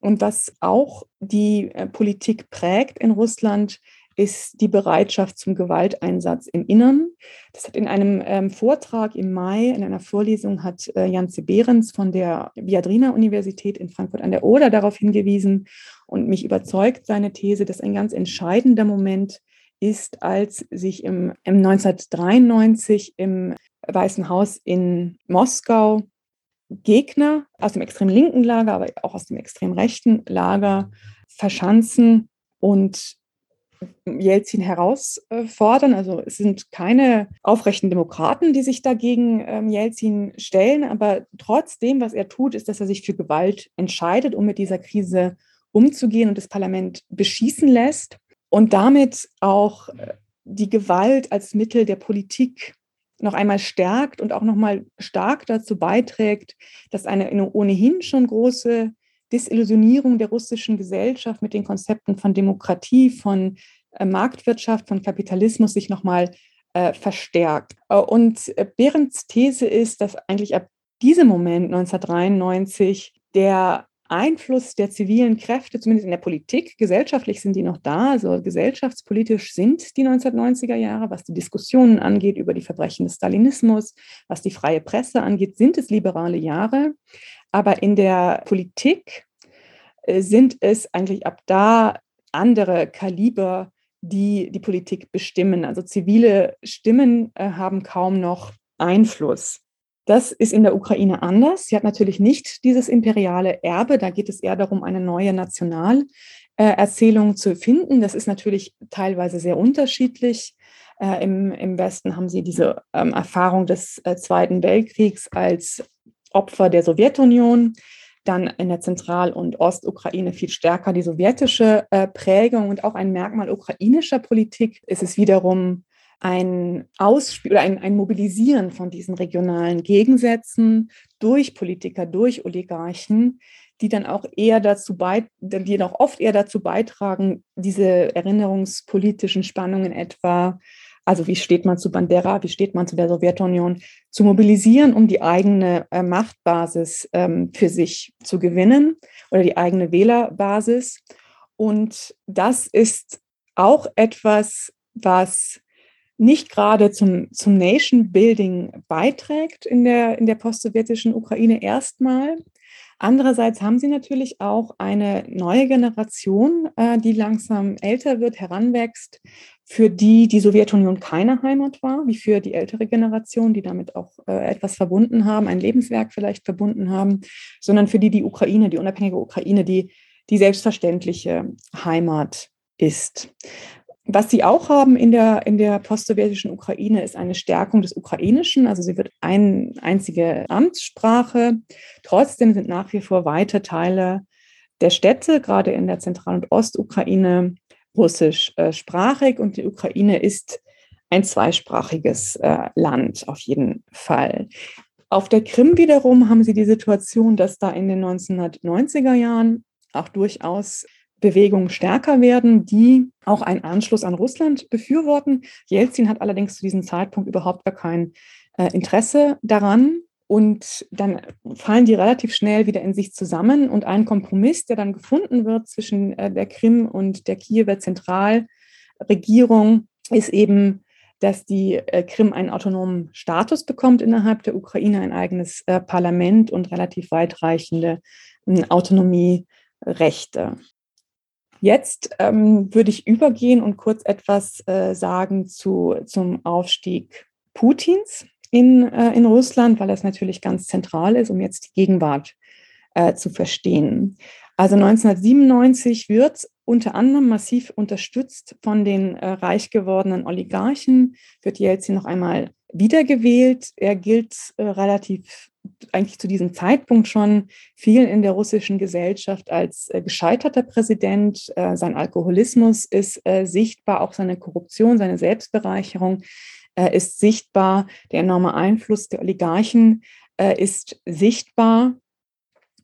Und was auch die äh, Politik prägt in Russland, ist die Bereitschaft zum Gewalteinsatz im Innern. Das hat in einem ähm, Vortrag im Mai, in einer Vorlesung, hat äh, Janze Behrens von der Viadrina-Universität in Frankfurt an der Oder darauf hingewiesen und mich überzeugt seine These, dass ein ganz entscheidender Moment ist, als sich im, im 1993 im Weißen Haus in Moskau Gegner aus dem extrem linken Lager, aber auch aus dem extrem rechten Lager verschanzen und Jelzin herausfordern. Also es sind keine aufrechten Demokraten, die sich dagegen ähm, Jelzin stellen, aber trotzdem, was er tut, ist, dass er sich für Gewalt entscheidet, um mit dieser Krise umzugehen und das Parlament beschießen lässt und damit auch äh, die Gewalt als Mittel der Politik noch einmal stärkt und auch noch mal stark dazu beiträgt, dass eine ohnehin schon große Desillusionierung der russischen Gesellschaft mit den Konzepten von Demokratie, von äh, Marktwirtschaft, von Kapitalismus sich noch mal äh, verstärkt. Äh, und äh, Behrens These ist, dass eigentlich ab diesem Moment 1993 der Einfluss der zivilen Kräfte, zumindest in der Politik, gesellschaftlich sind die noch da, also gesellschaftspolitisch sind die 1990er Jahre, was die Diskussionen angeht über die Verbrechen des Stalinismus, was die freie Presse angeht, sind es liberale Jahre. Aber in der Politik äh, sind es eigentlich ab da andere Kaliber, die die Politik bestimmen. Also zivile Stimmen äh, haben kaum noch Einfluss. Das ist in der Ukraine anders. Sie hat natürlich nicht dieses imperiale Erbe. Da geht es eher darum, eine neue Nationalerzählung zu finden. Das ist natürlich teilweise sehr unterschiedlich. Äh, Im, Im Westen haben sie diese ähm, Erfahrung des äh, Zweiten Weltkriegs als Opfer der Sowjetunion. Dann in der Zentral- und Ostukraine viel stärker die sowjetische äh, Prägung und auch ein Merkmal ukrainischer Politik ist es wiederum ein Ausspiel oder ein, ein Mobilisieren von diesen regionalen Gegensätzen durch Politiker, durch Oligarchen, die dann auch eher dazu bei, die dann oft eher dazu beitragen, diese erinnerungspolitischen Spannungen etwa, also wie steht man zu Bandera, wie steht man zu der Sowjetunion, zu mobilisieren, um die eigene äh, Machtbasis ähm, für sich zu gewinnen oder die eigene Wählerbasis. Und das ist auch etwas, was nicht gerade zum, zum Nation Building beiträgt in der, in der postsowjetischen Ukraine erstmal. Andererseits haben sie natürlich auch eine neue Generation, äh, die langsam älter wird, heranwächst, für die die Sowjetunion keine Heimat war, wie für die ältere Generation, die damit auch äh, etwas verbunden haben, ein Lebenswerk vielleicht verbunden haben, sondern für die die Ukraine, die unabhängige Ukraine, die die selbstverständliche Heimat ist. Was sie auch haben in der, in der postsowjetischen Ukraine ist eine Stärkung des Ukrainischen. Also sie wird eine einzige Amtssprache. Trotzdem sind nach wie vor weite Teile der Städte, gerade in der Zentral- und Ostukraine, russischsprachig. Und die Ukraine ist ein zweisprachiges äh, Land auf jeden Fall. Auf der Krim wiederum haben sie die Situation, dass da in den 1990er Jahren auch durchaus Bewegungen stärker werden, die auch einen Anschluss an Russland befürworten. Jelzin hat allerdings zu diesem Zeitpunkt überhaupt gar kein äh, Interesse daran. Und dann fallen die relativ schnell wieder in sich zusammen. Und ein Kompromiss, der dann gefunden wird zwischen äh, der Krim und der Kiewer Zentralregierung, ist eben, dass die äh, Krim einen autonomen Status bekommt innerhalb der Ukraine, ein eigenes äh, Parlament und relativ weitreichende äh, Autonomierechte. Jetzt ähm, würde ich übergehen und kurz etwas äh, sagen zu, zum Aufstieg Putins in, äh, in Russland, weil das natürlich ganz zentral ist, um jetzt die Gegenwart äh, zu verstehen. Also 1997 wird unter anderem massiv unterstützt von den äh, reich gewordenen Oligarchen, wird Jelzin noch einmal wiedergewählt. Er gilt äh, relativ eigentlich zu diesem Zeitpunkt schon vielen in der russischen Gesellschaft als äh, gescheiterter Präsident. Äh, sein Alkoholismus ist äh, sichtbar, auch seine Korruption, seine Selbstbereicherung äh, ist sichtbar. Der enorme Einfluss der Oligarchen äh, ist sichtbar.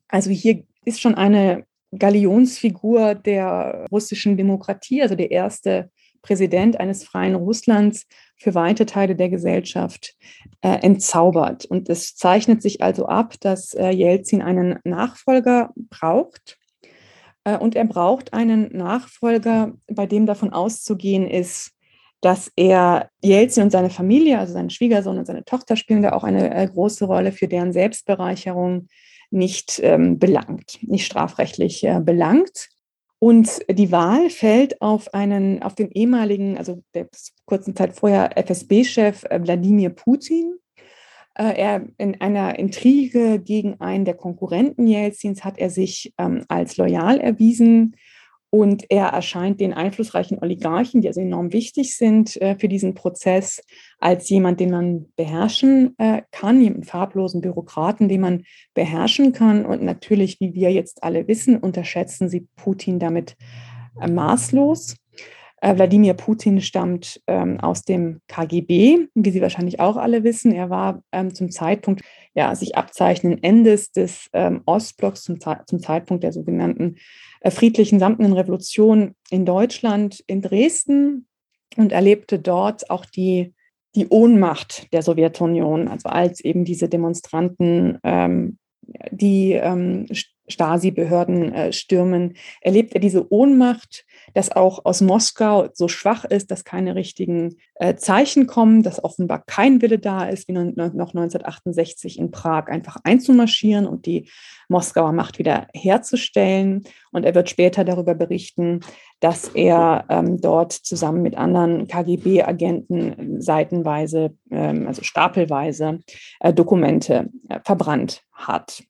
Also hier ist schon eine Galionsfigur der russischen Demokratie, also der erste Präsident eines freien Russlands für weite Teile der Gesellschaft äh, entzaubert. Und es zeichnet sich also ab, dass äh, Jelzin einen Nachfolger braucht. Äh, und er braucht einen Nachfolger, bei dem davon auszugehen ist, dass er Jelzin und seine Familie, also seinen Schwiegersohn und seine Tochter spielen da auch eine äh, große Rolle für deren Selbstbereicherung nicht ähm, belangt, nicht strafrechtlich äh, belangt. Und die Wahl fällt auf einen, auf den ehemaligen, also der kurzen Zeit vorher FSB-Chef äh, Wladimir Putin. Äh, er in einer Intrige gegen einen der Konkurrenten Jelzins hat er sich ähm, als loyal erwiesen und er erscheint den einflussreichen Oligarchen, die also enorm wichtig sind äh, für diesen Prozess, als jemand, den man beherrschen äh, kann, jemand farblosen Bürokraten, den man beherrschen kann. Und natürlich, wie wir jetzt alle wissen, unterschätzen sie Putin damit äh, maßlos. Äh, Wladimir Putin stammt ähm, aus dem KGB, wie Sie wahrscheinlich auch alle wissen. Er war ähm, zum Zeitpunkt ja, sich abzeichnenden Endes des ähm, Ostblocks, zum, zum, Zeitpunkt der sogenannten äh, friedlichen samtenen Revolution in Deutschland, in Dresden und erlebte dort auch die, die Ohnmacht der Sowjetunion, also als eben diese Demonstranten ähm, die ähm, Stasi-Behörden äh, stürmen, erlebt er diese Ohnmacht, dass auch aus Moskau so schwach ist, dass keine richtigen äh, Zeichen kommen, dass offenbar kein Wille da ist, wie noch 1968 in Prag einfach einzumarschieren und die Moskauer Macht wieder herzustellen. Und er wird später darüber berichten, dass er ähm, dort zusammen mit anderen KGB-Agenten seitenweise, ähm, also stapelweise, äh, Dokumente äh, verbrannt hat.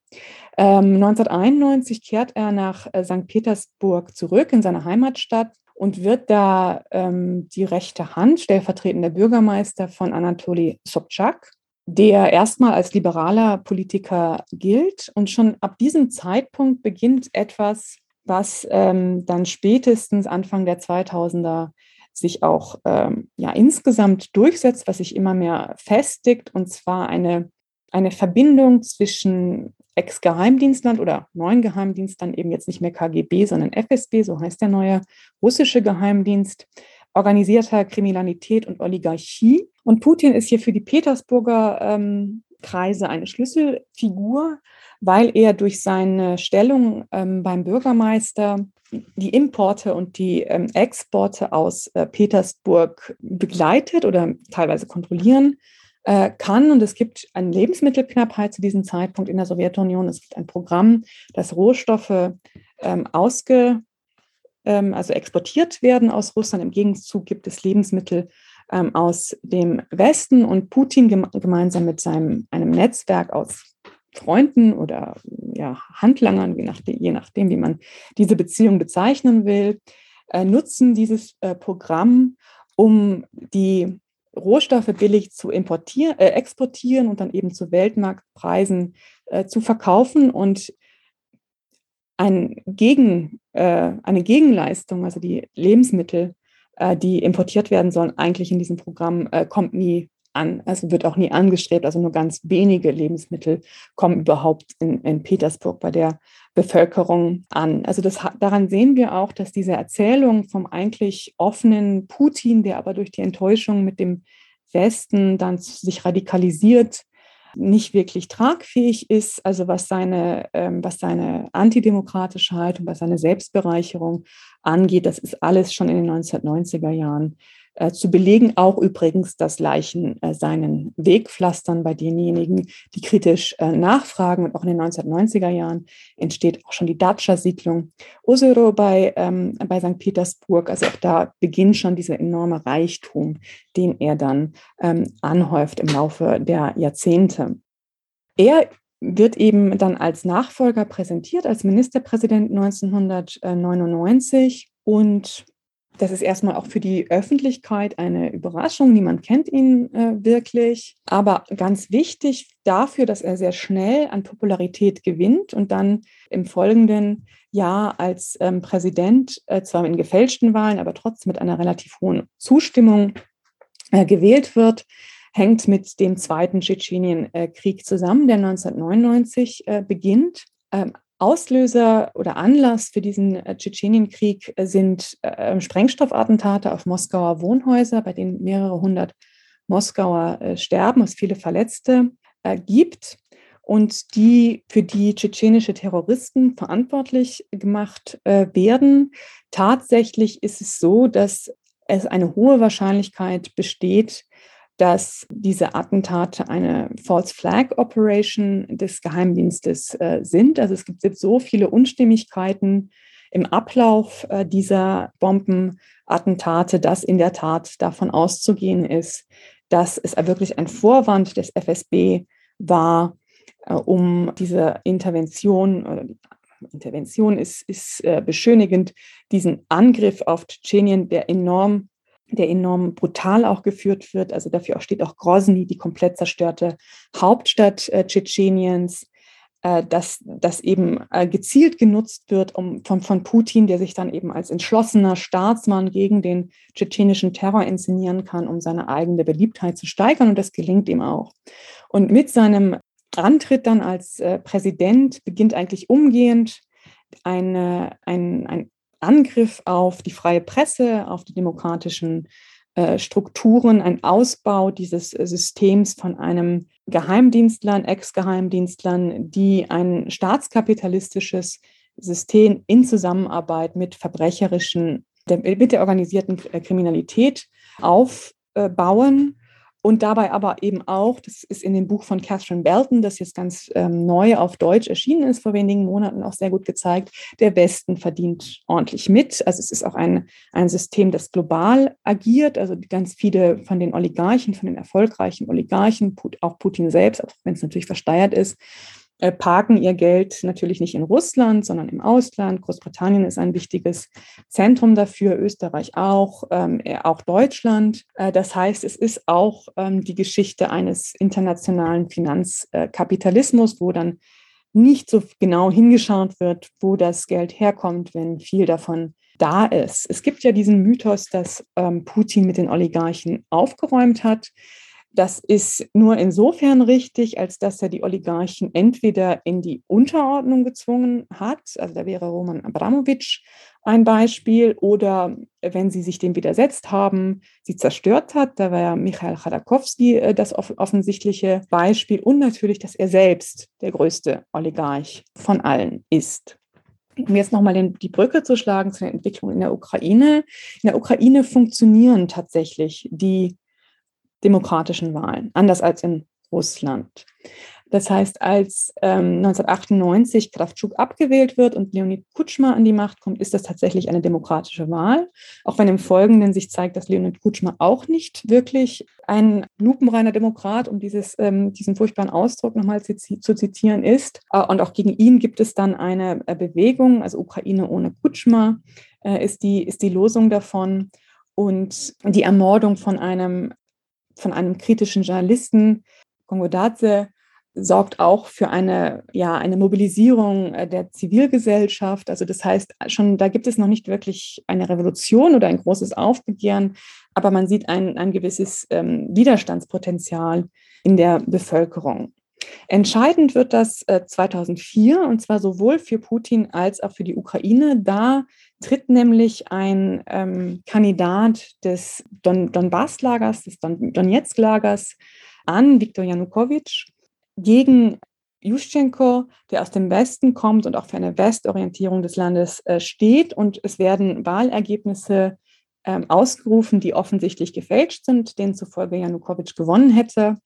Ähm, 1991 kehrt er nach äh, St. Petersburg zurück in seine Heimatstadt und wird da ähm, die rechte Hand, stellvertretender Bürgermeister von Anatoly Sobchak, der erstmal als liberaler Politiker gilt. Und schon ab diesem Zeitpunkt beginnt etwas, was ähm, dann spätestens Anfang der 2000er sich auch ähm, ja, insgesamt durchsetzt, was sich immer mehr festigt, und zwar eine, eine Verbindung zwischen Ex-Geheimdienstlern oder neuen Geheimdienstern, eben jetzt nicht mehr KGB, sondern FSB, so heißt der neue russische Geheimdienst, organisierter Kriminalität und Oligarchie. Und Putin ist hier für die Petersburger ähm, Kreise eine Schlüsselfigur, weil er durch seine Stellung ähm, beim Bürgermeister die Importe und die ähm, Exporte aus äh, Petersburg begleitet oder teilweise kontrollieren äh, kann. Und es gibt eine Lebensmittelknappheit zu diesem Zeitpunkt in der Sowjetunion. Es gibt ein Programm, das Rohstoffe ähm, ausge, ähm, also exportiert werden aus Russland. Im Gegenzug gibt es Lebensmittel ähm, aus dem Westen und Putin gem gemeinsam mit seinem einem Netzwerk aus Freunden oder ja, Handlangern, je nachdem, je nachdem, wie man diese Beziehung bezeichnen will, äh, nutzen dieses äh, Programm, um die Rohstoffe billig zu importieren, äh, exportieren und dann eben zu Weltmarktpreisen äh, zu verkaufen und ein Gegen, äh, eine Gegenleistung, also die Lebensmittel, äh, die importiert werden sollen, eigentlich in diesem Programm äh, kommt nie an. Also wird auch nie angestrebt. Also nur ganz wenige Lebensmittel kommen überhaupt in, in Petersburg bei der Bevölkerung an. Also das, daran sehen wir auch, dass diese Erzählung vom eigentlich offenen Putin, der aber durch die Enttäuschung mit dem Westen dann sich radikalisiert, nicht wirklich tragfähig ist, also was seine, ähm, was seine antidemokratische Haltung, was seine Selbstbereicherung angeht, das ist alles schon in den 1990er Jahren zu belegen. Auch übrigens, dass Leichen äh, seinen Weg pflastern bei denjenigen, die kritisch äh, nachfragen. Und auch in den 1990er Jahren entsteht auch schon die Datscha-Siedlung Osero bei, ähm, bei St. Petersburg. Also auch da beginnt schon dieser enorme Reichtum, den er dann ähm, anhäuft im Laufe der Jahrzehnte. Er wird eben dann als Nachfolger präsentiert, als Ministerpräsident 1999 und das ist erstmal auch für die Öffentlichkeit eine Überraschung. Niemand kennt ihn äh, wirklich. Aber ganz wichtig dafür, dass er sehr schnell an Popularität gewinnt und dann im folgenden Jahr als ähm, Präsident, äh, zwar in gefälschten Wahlen, aber trotzdem mit einer relativ hohen Zustimmung äh, gewählt wird, hängt mit dem Zweiten Tschetschenienkrieg zusammen, der 1999 äh, beginnt. Ähm, Auslöser oder Anlass für diesen äh, Tschetschenienkrieg äh, sind äh, Sprengstoffattentate auf Moskauer Wohnhäuser, bei denen mehrere hundert Moskauer sterben, es viele Verletzte gibt und die für die tschetschenische Terroristen verantwortlich gemacht werden. Tatsächlich ist es so, dass es eine hohe Wahrscheinlichkeit besteht, dass diese Attentate eine False Flag Operation des Geheimdienstes äh, sind. Also es gibt so viele Unstimmigkeiten im Ablauf äh, dieser Bombenattentate, dass in der Tat davon auszugehen ist, dass es wirklich ein Vorwand des FSB war, äh, um diese Intervention, Intervention ist, ist äh, beschönigend, diesen Angriff auf Tschetschenien, der enorm der enorm brutal auch geführt wird. Also dafür steht auch Grozny, die komplett zerstörte Hauptstadt äh, Tschetscheniens. äh, dass das eben äh, gezielt genutzt wird um, von, von Putin, der sich dann eben als entschlossener Staatsmann gegen den tschetschenischen Terror inszenieren kann, um seine eigene Beliebtheit zu steigern. Und das gelingt ihm auch. Und mit seinem Antritt dann als äh, Präsident beginnt eigentlich umgehend eine, ein, ein Angriff auf die freie Presse, auf die demokratischen äh, Strukturen, ein Ausbau dieses äh, Systems von einem Geheimdienstlern, Ex-Geheimdienstlern, die ein staatskapitalistisches System in Zusammenarbeit mit verbrecherischen, mit der organisierten Kriminalität aufbauen und dabei aber eben auch, das ist in dem Buch von Catherine Belton, das jetzt ganz ähm, neu auf Deutsch erschienen ist, vor wenigen Monaten auch sehr gut gezeigt, der Westen verdient ordentlich mit. Also es ist auch ein, ein System, das global agiert. Also ganz viele von den Oligarchen, von den erfolgreichen Oligarchen, auch Putin selbst, auch wenn es natürlich versteuert ist, äh, parken ihr Geld natürlich nicht in Russland, sondern im Ausland. Großbritannien ist ein wichtiges Zentrum dafür, Österreich auch, ähm, äh, auch Deutschland. Äh, das heißt, es ist auch ähm, die Geschichte eines internationalen Finanzkapitalismus, wo dann nicht so genau hingeschaut wird, wo das Geld herkommt, wenn viel davon da ist. Es gibt ja diesen Mythos, dass ähm, Putin mit den Oligarchen aufgeräumt hat. Das ist nur insofern richtig, als dass er die Oligarchen entweder in die Unterordnung gezwungen hat, also da wäre Roman Abramowitsch ein Beispiel, oder wenn sie sich dem widersetzt haben, sie zerstört hat, da war Michael Chodakowski äh, das offensichtliche Beispiel und natürlich, dass er selbst der größte Oligarch von allen ist. Um jetzt nochmal die Brücke zu schlagen zu der Entwicklung in der Ukraine. In der Ukraine funktionieren tatsächlich die demokratischen Wahlen, anders als in Russland. Das heißt, als ähm, 1998 Kravchuk abgewählt wird und Leonid Kutschma an die Macht kommt, ist das tatsächlich eine demokratische Wahl. Auch wenn im Folgenden sich zeigt, dass Leonid Kutschma auch nicht wirklich ein lupenreiner Demokrat, um dieses, ähm, diesen furchtbaren Ausdruck nochmal zu, zu zitieren ist. Äh, und auch gegen ihn gibt es dann eine äh, Bewegung, also Ukraine ohne Kutschma äh, ist, die, ist die Losung davon. Und die Ermordung von einem von einem kritischen Journalisten, Kongo Daze, sorgt auch für eine, ja, eine Mobilisierung äh, der Zivilgesellschaft. Also das heißt, schon da gibt es noch nicht wirklich eine Revolution oder ein großes Aufbegehren, aber man sieht ein, ein gewisses ähm, Widerstandspotenzial in der Bevölkerung. Entscheidend wird das äh, 2004 und zwar sowohl für Putin als auch für die Ukraine. Da tritt nämlich ein ähm, Kandidat des Don Donbass-Lagers, des Don Donetsk-Lagers an, Viktor Janukowitsch, gegen Juschenko, der aus dem Westen kommt und auch für eine Westorientierung des Landes äh, steht. Und es werden Wahlergebnisse ähm, ausgerufen, die offensichtlich gefälscht sind, denen zufolge Janukowitsch gewonnen hätte.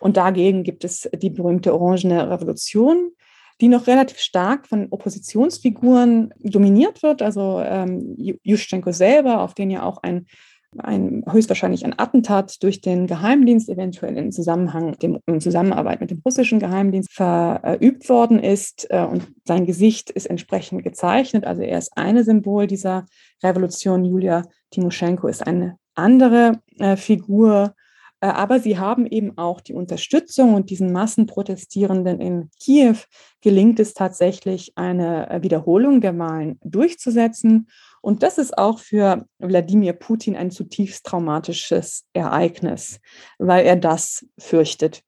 Und dagegen gibt es die berühmte Orangene Revolution, die noch relativ stark von Oppositionsfiguren dominiert wird. Also ähm, Juschenko selber, auf den ja auch ein ein, höchstwahrscheinlich ein Attentat durch den Geheimdienst, eventuell in Zusammenhang dem, in Zusammenarbeit mit dem russischen Geheimdienst verübt worden ist. Äh, und sein Gesicht ist entsprechend gezeichnet. Also er ist eine Symbol dieser Revolution. Julia Timoschenko ist eine andere äh, Figur. Äh, aber sie haben eben auch die Unterstützung und diesen Massenprotestierenden in Kiew gelingt es tatsächlich, eine Wiederholung der Wahlen durchzusetzen. Und das ist auch für Wladimir Putin ein zutiefst traumatisches Ereignis, weil er das fürchtet,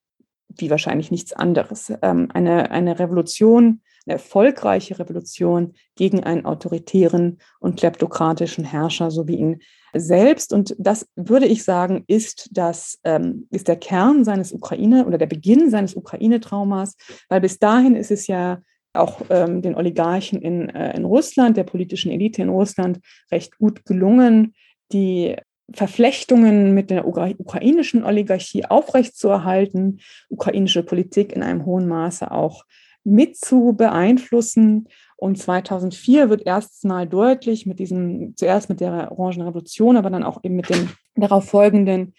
wie wahrscheinlich nichts anderes. Ähm, eine, eine Revolution, eine erfolgreiche Revolution gegen einen autoritären und kleptokratischen Herrscher, so wie ihn selbst. Und das würde ich sagen, ist das, ähm, ist der Kern seines Ukraine oder der Beginn seines Ukraine-Traumas, weil bis dahin ist es ja auch ähm, den Oligarchen in, äh, in Russland, der politischen Elite in Russland, recht gut gelungen, die Verflechtungen mit der ukrainischen Oligarchie aufrechtzuerhalten, ukrainische Politik in einem hohen Maße auch mit zu beeinflussen. Und 2004 wird erstmal deutlich mit diesem, zuerst mit der Orangen Revolution, aber dann auch eben mit dem darauf folgenden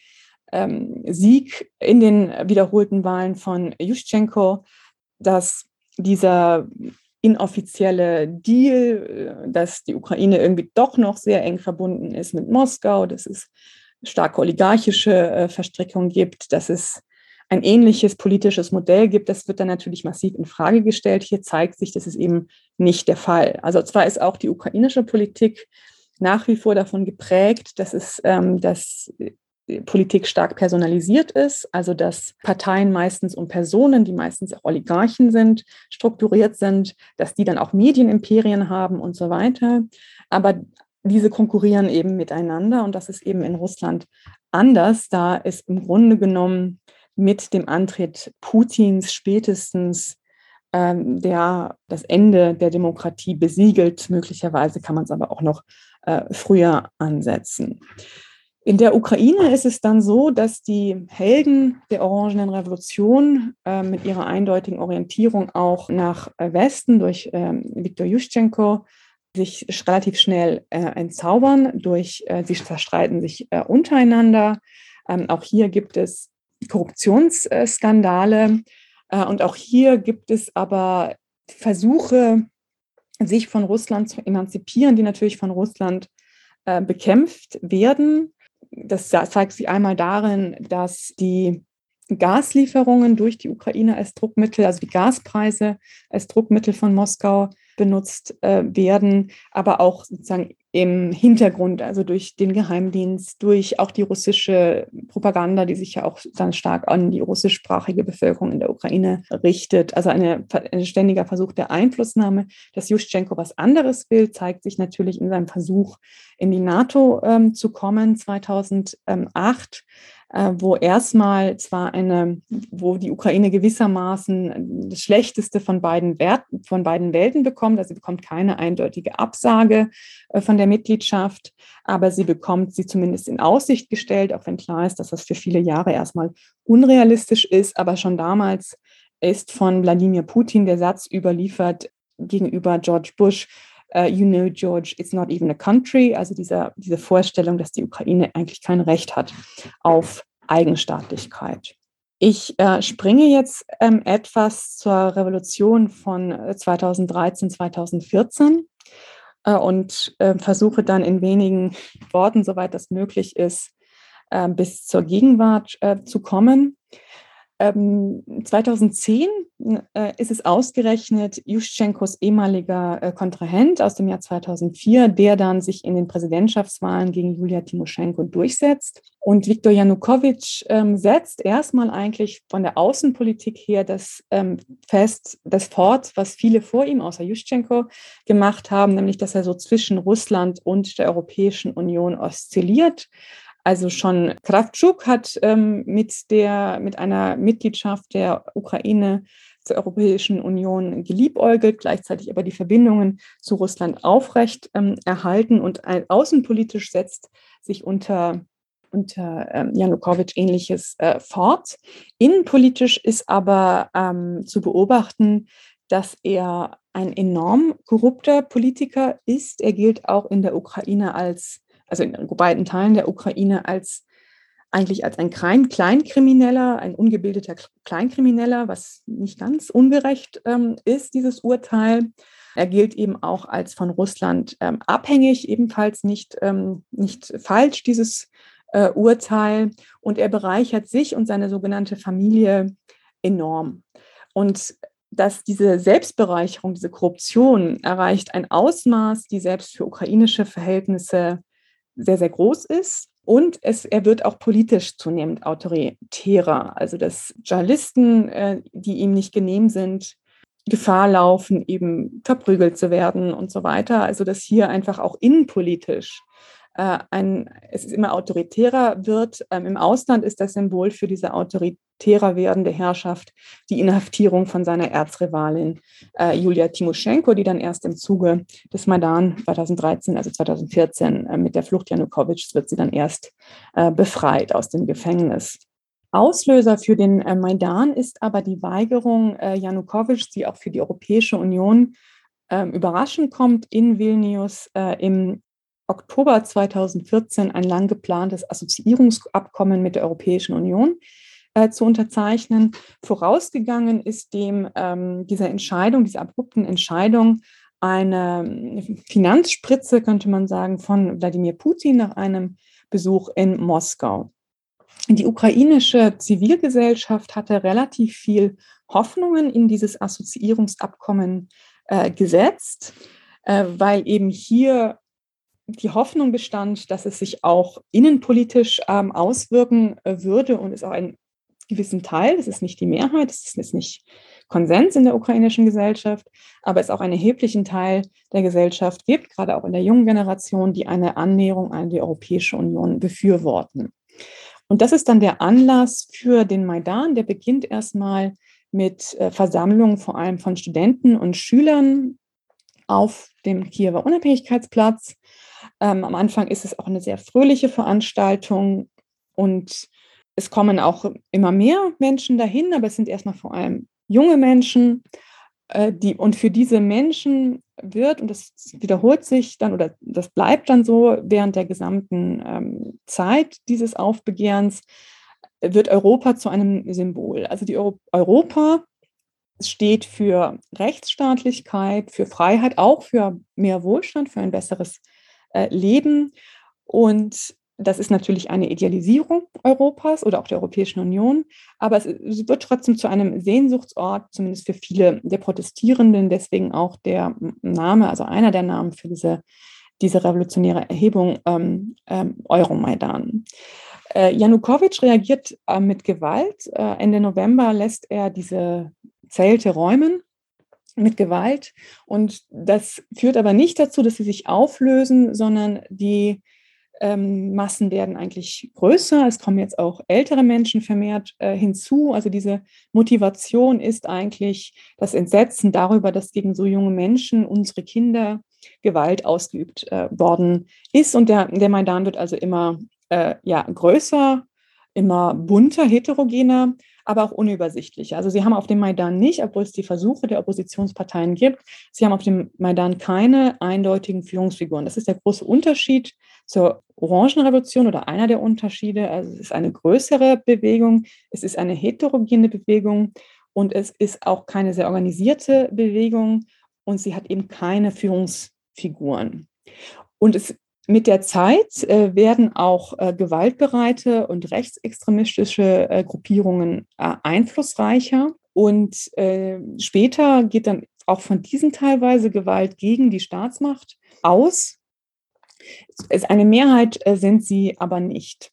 ähm, Sieg in den wiederholten Wahlen von Juschenko, dass dieser inoffizielle Deal, äh, dass die Ukraine irgendwie doch noch sehr eng verbunden ist mit Moskau, dass es starke oligarchische äh, Verstrickungen gibt, dass es ein ähnliches politisches Modell gibt, das wird dann natürlich massiv in Frage gestellt. Hier zeigt sich, das ist eben nicht der Fall. Also zwar ist auch die ukrainische Politik nach wie vor davon geprägt, dass es ähm, dass Politik stark personalisiert ist, also dass Parteien meistens um Personen, die meistens auch Oligarchen sind, strukturiert sind, dass die dann auch Medienimperien haben und so weiter. Aber diese konkurrieren eben miteinander und das ist eben in Russland anders, da es im Grunde genommen mit dem Antritt Putins spätestens ähm, der das Ende der Demokratie besiegelt. Möglicherweise kann man es aber auch noch äh, früher ansetzen. In der Ukraine ist es dann so, dass die Helden der Orangenen Revolution äh, mit ihrer eindeutigen Orientierung auch nach äh, Westen durch äh, Viktor Juschenko sich relativ schnell äh, entzaubern. Durch, äh, sie zerstreiten sich äh, untereinander. Ähm, auch hier gibt es Korruptionsskandale. und auch hier gibt es aber Versuche, sich von Russland zu emanzipieren, die natürlich von Russland bekämpft werden das zeigt sich einmal darin, dass die Gaslieferungen durch die Ukraine als Druckmittel, also die Gaspreise als Druckmittel von Moskau benutzt äh, werden, aber auch sozusagen im Hintergrund, also durch den Geheimdienst, durch auch die russische Propaganda, die sich ja auch dann stark an die russischsprachige Bevölkerung in der Ukraine richtet. Also eine, ein ständiger Versuch der Einflussnahme. Dass Juschenko was anderes will, zeigt sich natürlich in seinem Versuch, in die NATO ähm, zu kommen 2008 äh, wo erstmal zwar eine, wo die Ukraine gewissermaßen das Schlechteste von beiden, Wert, von beiden Welten bekommt, also sie bekommt keine eindeutige Absage äh, von der Mitgliedschaft, aber sie bekommt sie zumindest in Aussicht gestellt, auch wenn klar ist, dass das für viele Jahre erstmal unrealistisch ist, aber schon damals ist von Wladimir Putin der Satz überliefert gegenüber George Bush, uh, you know, George, it's not even a country. Also dieser, diese Vorstellung, dass die Ukraine eigentlich kein Recht hat auf Eigenstaatlichkeit. Ich äh, springe jetzt ähm, etwas zur Revolution von 2013, äh, 2014 äh, und äh, versuche dann in wenigen Worten, soweit das möglich ist, äh, bis zur Gegenwart zu kommen. Ähm, 2010 äh, ist es ausgerechnet Juschenkos ehemaliger äh, Kontrahent aus dem Jahr 2004, der dann sich in den Präsidentschaftswahlen gegen Julia Timoschenko durchsetzt. Und Viktor Janukowitsch ähm, setzt erstmal eigentlich von der Außenpolitik her das ähm, fest, das fort, was viele vor ihm außer Juschenko gemacht haben, nämlich dass er so zwischen Russland und der Europäischen Union oszilliert also schon Kravchuk hat ähm, mit, der, mit einer Mitgliedschaft der Ukraine zur Europäischen Union geliebäugelt, gleichzeitig aber die Verbindungen zu Russland aufrecht ähm, erhalten und außenpolitisch setzt sich unter unter ähm, Janukowitsch ähnliches äh, fort. Innenpolitisch ist aber ähm, zu beobachten, dass er ein enorm korrupter Politiker ist. Er gilt auch in der Ukraine als also in beiden Teilen der Ukraine als eigentlich als ein Klein Kleinkrimineller, ein ungebildeter Kleinkrimineller, was nicht ganz ungerecht ähm, ist, dieses Urteil. Er gilt eben auch als von Russland ähm, abhängig, ebenfalls nicht, ähm, nicht falsch, dieses äh, Urteil. Und er bereichert sich und seine sogenannte Familie enorm. Und dass diese Selbstbereicherung, diese Korruption erreicht ein Ausmaß, die selbst für ukrainische Verhältnisse sehr, sehr groß ist. Und es, er wird auch politisch zunehmend autoritärer. Also dass Journalisten, äh, die ihm nicht genehm sind, Gefahr laufen, eben verprügelt zu werden und so weiter. Also dass hier einfach auch innenpolitisch äh, ein, es immer autoritärer wird. Ähm, Im Ausland ist das Symbol für diese autoritärer werdende Herrschaft die Inhaftierung von seiner Erzrivalin äh, Julia Timoschenko, die dann erst im Zuge des Maidan 2013, also 2014, äh, mit der Flucht Janukowitschs wird sie dann erst äh, befreit aus dem Gefängnis. Auslöser für den äh, Maidan ist aber die Weigerung äh, Janukowitschs, die auch für die Europäische Union ähm, überraschend kommt, in Vilnius äh, im Oktober 2014 ein lang geplantes Assoziierungsabkommen mit der Europäischen Union äh, zu unterzeichnen. Vorausgegangen ist dem ähm, dieser Entscheidung, dieser abrupten Entscheidung, eine Finanzspritze, könnte man sagen, von Wladimir Putin nach einem Besuch in Moskau. die ukrainische Zivilgesellschaft hatte relativ viel Hoffnungen in dieses Assoziierungsabkommen äh, gesetzt, äh, weil eben hier die Hoffnung bestand, dass es sich auch innenpolitisch ähm, auswirken äh, würde und es auch einen gewissen Teil, das ist nicht die Mehrheit, das ist nicht Konsens in der ukrainischen Gesellschaft, aber es auch einen erheblichen Teil der Gesellschaft gibt, gerade auch in der jungen Generation, die eine Annäherung an die Europäische Union befürworten. Und das ist dann der Anlass für den Maidan, der beginnt erstmal mit äh, Versammlungen vor allem von Studenten und Schülern auf dem Kiewer Unabhängigkeitsplatz. Ähm, am Anfang ist es auch eine sehr fröhliche Veranstaltung und es kommen auch immer mehr Menschen dahin, aber es sind erstmal vor allem junge Menschen, äh, die, und für diese Menschen wird, und das wiederholt sich dann oder das bleibt dann so während der gesamten ähm, Zeit dieses Aufbegehrens, wird Europa zu einem Symbol. Also die Euro Europa steht für Rechtsstaatlichkeit, für Freiheit, auch für mehr Wohlstand, für ein besseres äh, Leben. Und das ist natürlich eine Idealisierung Europas oder auch der Europäischen Union, aber es, wird trotzdem zu einem Sehnsuchtsort, zumindest für viele der Protestierenden. Deswegen auch der Name, also einer der Namen für diese, diese revolutionäre Erhebung, ähm, ähm, Euromaidan. Äh, Janukowitsch reagiert äh, mit Gewalt. Äh, Ende November lässt er diese Zelte räumen mit Gewalt. Und das führt aber nicht dazu, dass sie sich auflösen, sondern die ähm, Massen werden eigentlich größer. Es kommen jetzt auch ältere Menschen vermehrt äh, hinzu. Also diese Motivation ist eigentlich das Entsetzen darüber, dass gegen so junge Menschen, unsere Kinder, Gewalt ausgeübt äh, worden ist. Und der, der Maidan wird also immer äh, ja, größer, immer bunter, heterogener aber auch unübersichtlich. Also sie haben auf dem Maidan nicht, obwohl es die Versuche der Oppositionsparteien gibt, sie haben auf dem Maidan keine eindeutigen Führungsfiguren. Das ist der große Unterschied zur Orangenrevolution oder einer der Unterschiede. Also es ist eine größere Bewegung, es ist eine heterogene Bewegung und es ist auch keine sehr organisierte Bewegung und sie hat eben keine Führungsfiguren. Und es mit der Zeit äh, werden auch äh, gewaltbereite und rechtsextremistische äh, Gruppierungen einflussreicher. Und äh, später geht dann auch von diesen teilweise Gewalt gegen die Staatsmacht aus. Eine Mehrheit sind sie aber nicht.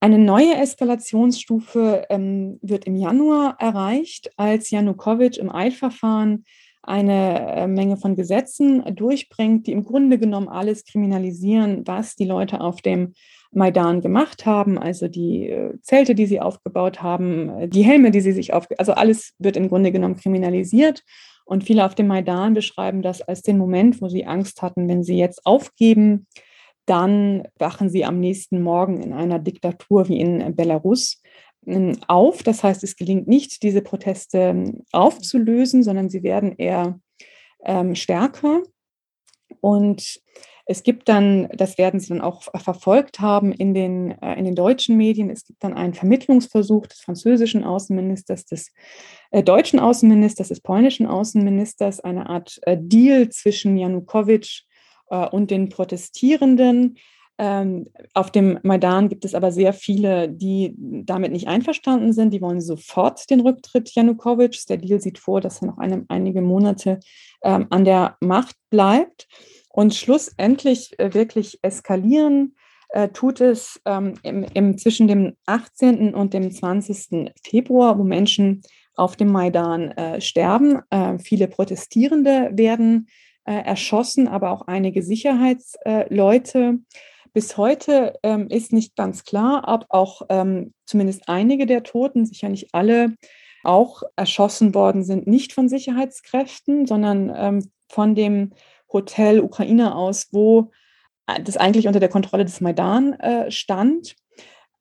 Eine neue Eskalationsstufe ähm, wird im Januar erreicht, als Janukowitsch im Eilverfahren eine äh, Menge von Gesetzen durchbringt, die im Grunde genommen alles kriminalisieren, was die Leute auf dem Maidan gemacht haben, also die äh, Zelte, die sie aufgebaut haben, äh, die Helme, die sie sich auf, also alles wird im Grunde genommen kriminalisiert. Und viele auf dem Maidan beschreiben das als den Moment, wo sie Angst hatten, wenn sie jetzt aufgeben, dann wachen sie am nächsten Morgen in einer Diktatur wie in Belarus auf. Das heißt, es gelingt nicht, diese Proteste ähm, aufzulösen, sondern sie werden eher ähm, stärker. Und es gibt dann, das werden Sie dann auch verfolgt haben in den, äh, in den deutschen Medien, es gibt dann einen Vermittlungsversuch des französischen Außenministers, des äh, deutschen Außenministers, des polnischen Außenministers, eine Art äh, Deal zwischen Janukowitsch äh, und den Protestierenden, ähm, auf dem Maidan gibt es aber sehr viele, die damit nicht einverstanden sind. Die wollen sofort den Rücktritt Janukowitschs. Der Deal sieht vor, dass er noch eine, einige Monate ähm, an der Macht bleibt. Und schlussendlich äh, wirklich eskalieren äh, tut es ähm, im, im, zwischen dem 18. und dem 20. Februar, wo Menschen auf dem Maidan äh, sterben. Äh, viele Protestierende werden äh, erschossen, aber auch einige Sicherheitsleute. Bis heute ähm, ist nicht ganz klar, ob auch ähm, zumindest einige der Toten, sicher nicht alle, auch erschossen worden sind, nicht von Sicherheitskräften, sondern ähm, von dem Hotel Ukraine aus, wo äh, das eigentlich unter der Kontrolle des Maidan äh, stand.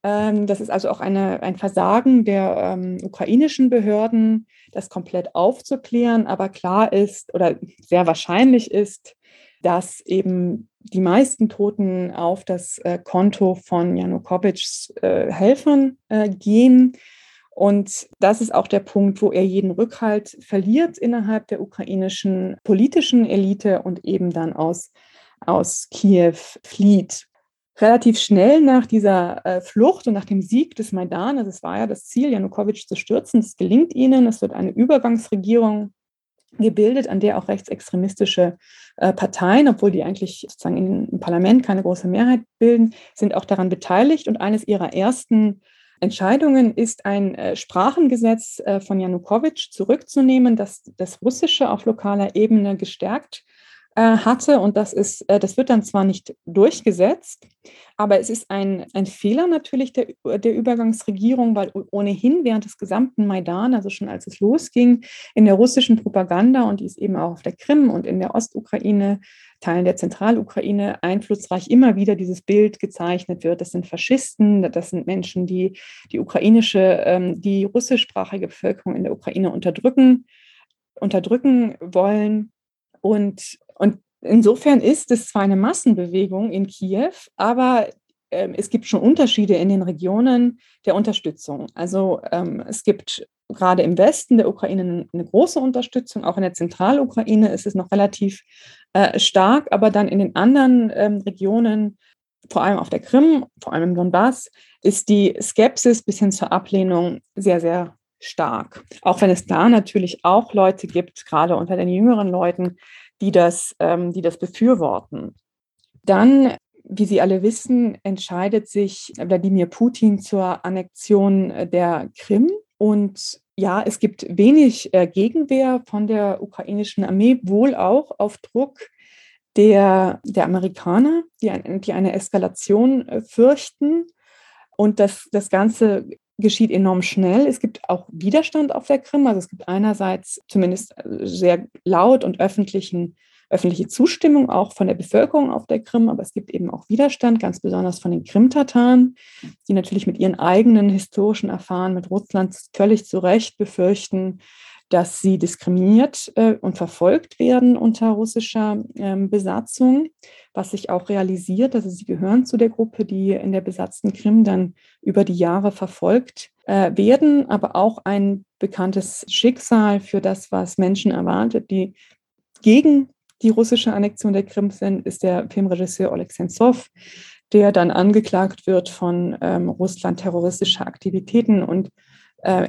Ähm, das ist also auch eine, ein Versagen der ähm, ukrainischen Behörden, das komplett aufzuklären. Aber klar ist oder sehr wahrscheinlich ist, dass eben die meisten Toten auf das äh, Konto von Janukowitschs äh, Helfern äh, gehen. Und das ist auch der Punkt, wo er jeden Rückhalt verliert innerhalb der ukrainischen politischen Elite und eben dann aus, aus Kiew flieht. relativ schnell nach dieser äh, Flucht und nach dem Sieg des Maidan, also es war ja das Ziel, Janukowitsch zu stürzen, es gelingt ihnen, es wird eine Übergangsregierung gebildet, an der auch rechtsextremistische äh, Parteien, obwohl die eigentlich sozusagen im Parlament keine große Mehrheit bilden, sind auch daran beteiligt. Und eines ihrer ersten Entscheidungen ist ein äh, Sprachengesetz äh, von Janukowitsch zurückzunehmen, das das Russische auf lokaler Ebene gestärkt hatte. Und das ist, äh, das wird dann zwar nicht durchgesetzt, aber es ist ein, ein Fehler natürlich der, der Übergangsregierung, weil ohnehin während des gesamten Maidan, also schon als es losging, in der russischen Propaganda und die ist eben auch auf der Krim und in der Ostukraine, Teilen der Zentralukraine einflussreich immer wieder dieses Bild gezeichnet wird. Das sind Faschisten, das sind Menschen, die die ukrainische, ähm, die russischsprachige Bevölkerung in der Ukraine unterdrücken, unterdrücken wollen. Und und insofern ist es zwar eine Massenbewegung in Kiew, aber ähm, es gibt schon Unterschiede in den Regionen der Unterstützung. Also ähm, es gibt gerade im Westen der Ukraine eine große Unterstützung, auch in der Zentralukraine ist es noch relativ äh, stark, aber dann in den anderen ähm, Regionen, vor allem auf der Krim, vor allem im Donbass, ist die Skepsis bis hin zur Ablehnung sehr, sehr stark. Auch wenn es da natürlich auch Leute gibt, gerade unter den jüngeren Leuten, die das, ähm, die das befürworten. Dann, wie Sie alle wissen, entscheidet sich Wladimir Putin zur Annexion der Krim. Und ja, es gibt wenig äh, Gegenwehr von der ukrainischen Armee, wohl auch auf Druck der, der Amerikaner, die, ein, die eine Eskalation äh, fürchten. Und das, das Ganze geschieht enorm schnell. Es gibt auch Widerstand auf der Krim. Also es gibt einerseits zumindest äh, sehr laut und öffentlichen, öffentliche Zustimmung auch von der Bevölkerung auf der Krim, aber es gibt eben auch Widerstand, ganz besonders von den Krim-Tataren, die natürlich mit ihren eigenen historischen Erfahrungen mit Russland völlig zu Recht befürchten, dass sie diskriminiert äh, und verfolgt werden unter russischer ähm, Besatzung, was sich auch realisiert. Also sie gehören zu der Gruppe, die in der besatzten Krim dann über die Jahre verfolgt äh, werden, aber auch ein bekanntes Schicksal für das, was Menschen erwartet, die gegen die russische Annexion der Krim sind, ist der Filmregisseur Oleg Sentsov, der dann angeklagt wird von ähm, Russland terroristischer Aktivitäten und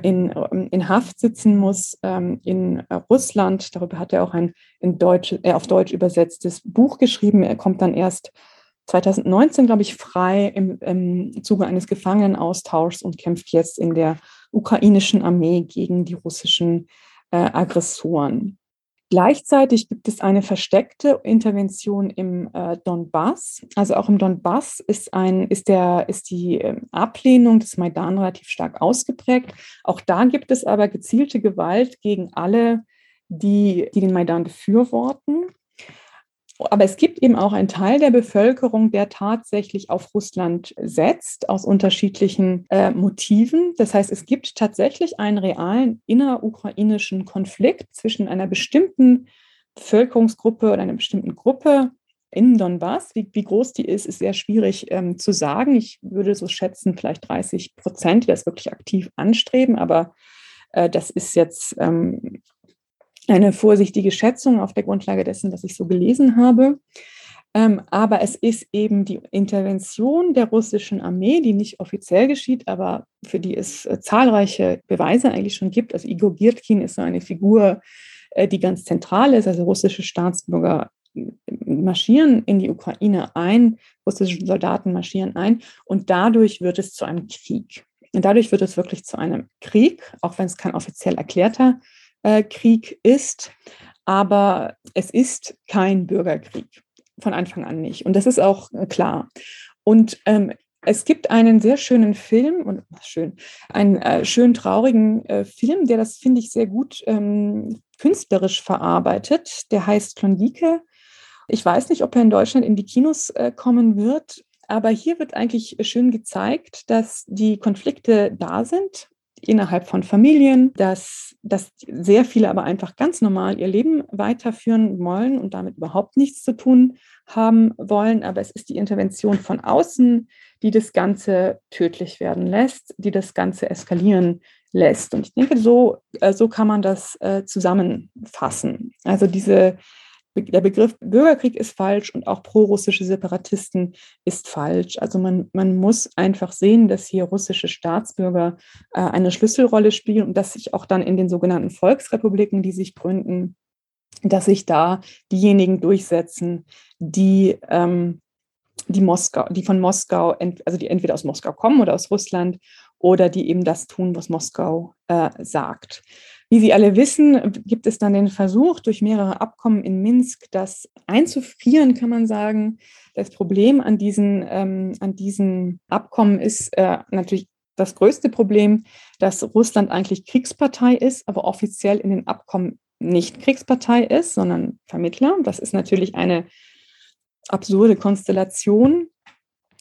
in, in Haft sitzen muss ähm, in äh, Russland. Darüber hat er auch ein in Deutsch, äh, auf Deutsch übersetztes Buch geschrieben. Er kommt dann erst 2019, glaube ich, frei im, im Zuge eines Gefangenenaustauschs und kämpft jetzt in der ukrainischen Armee gegen die russischen äh, Aggressoren. Gleichzeitig gibt es eine versteckte Intervention im äh, Donbass. Also auch im Donbass ist, ein, ist, der, ist die äh, Ablehnung des Maidan relativ stark ausgeprägt. Auch da gibt es aber gezielte Gewalt gegen alle, die, die den Maidan befürworten. Aber es gibt eben auch einen Teil der Bevölkerung, der tatsächlich auf Russland setzt, aus unterschiedlichen äh, Motiven. Das heißt, es gibt tatsächlich einen realen innerukrainischen Konflikt zwischen einer bestimmten Bevölkerungsgruppe oder einer bestimmten Gruppe in Donbass. Wie, wie groß die ist, ist sehr schwierig ähm, zu sagen. Ich würde so schätzen, vielleicht 30 Prozent, die das wirklich aktiv anstreben, aber äh, das ist jetzt ähm, eine vorsichtige Schätzung auf der Grundlage dessen, was ich so gelesen habe. Ähm, aber es ist eben die Intervention der russischen Armee, die nicht offiziell geschieht, aber für die es äh, zahlreiche Beweise eigentlich schon gibt. Also Igor Girkin ist so eine Figur, äh, die ganz zentral ist. Also russische Staatsbürger äh, marschieren in die Ukraine ein, russische Soldaten marschieren ein und dadurch wird es zu einem Krieg. Und dadurch wird es wirklich zu einem Krieg, auch wenn es kein offiziell erklärter äh, Krieg ist. Aber es ist kein Bürgerkrieg. Von Anfang an nicht. Und das ist auch äh, klar. Und ähm, es gibt einen sehr schönen Film und schön, einen äh, schön traurigen äh, Film, der das finde ich sehr gut ähm, künstlerisch verarbeitet. Der heißt Klondike. Ich weiß nicht, ob er in Deutschland in die Kinos äh, kommen wird, aber hier wird eigentlich schön gezeigt, dass die Konflikte da sind innerhalb von Familien, dass, dass sehr viele aber einfach ganz normal ihr Leben weiterführen wollen und damit überhaupt nichts zu tun haben wollen. Aber es ist die Intervention von außen, die das Ganze tödlich werden lässt, die das Ganze eskalieren lässt. Und ich denke, so, äh, so kann man das äh, zusammenfassen. Also diese, der Begriff Bürgerkrieg ist falsch und auch pro-russische Separatisten ist falsch. Also man, man muss einfach sehen, dass hier russische Staatsbürger äh, eine Schlüsselrolle spielen und dass sich auch dann in den sogenannten Volksrepubliken, die sich gründen, dass sich da diejenigen durchsetzen, die, ähm, die, Moskau, die von Moskau, also die entweder aus Moskau kommen oder aus Russland oder die eben das tun, was Moskau äh, sagt. Wie Sie alle wissen, gibt es dann den Versuch, durch mehrere Abkommen in Minsk das einzufrieren, kann man sagen. Das Problem an diesen, ähm, an diesen Abkommen ist äh, natürlich das größte Problem, dass Russland eigentlich Kriegspartei ist, aber offiziell in den Abkommen nicht Kriegspartei ist, sondern Vermittler. Das ist natürlich eine absurde Konstellation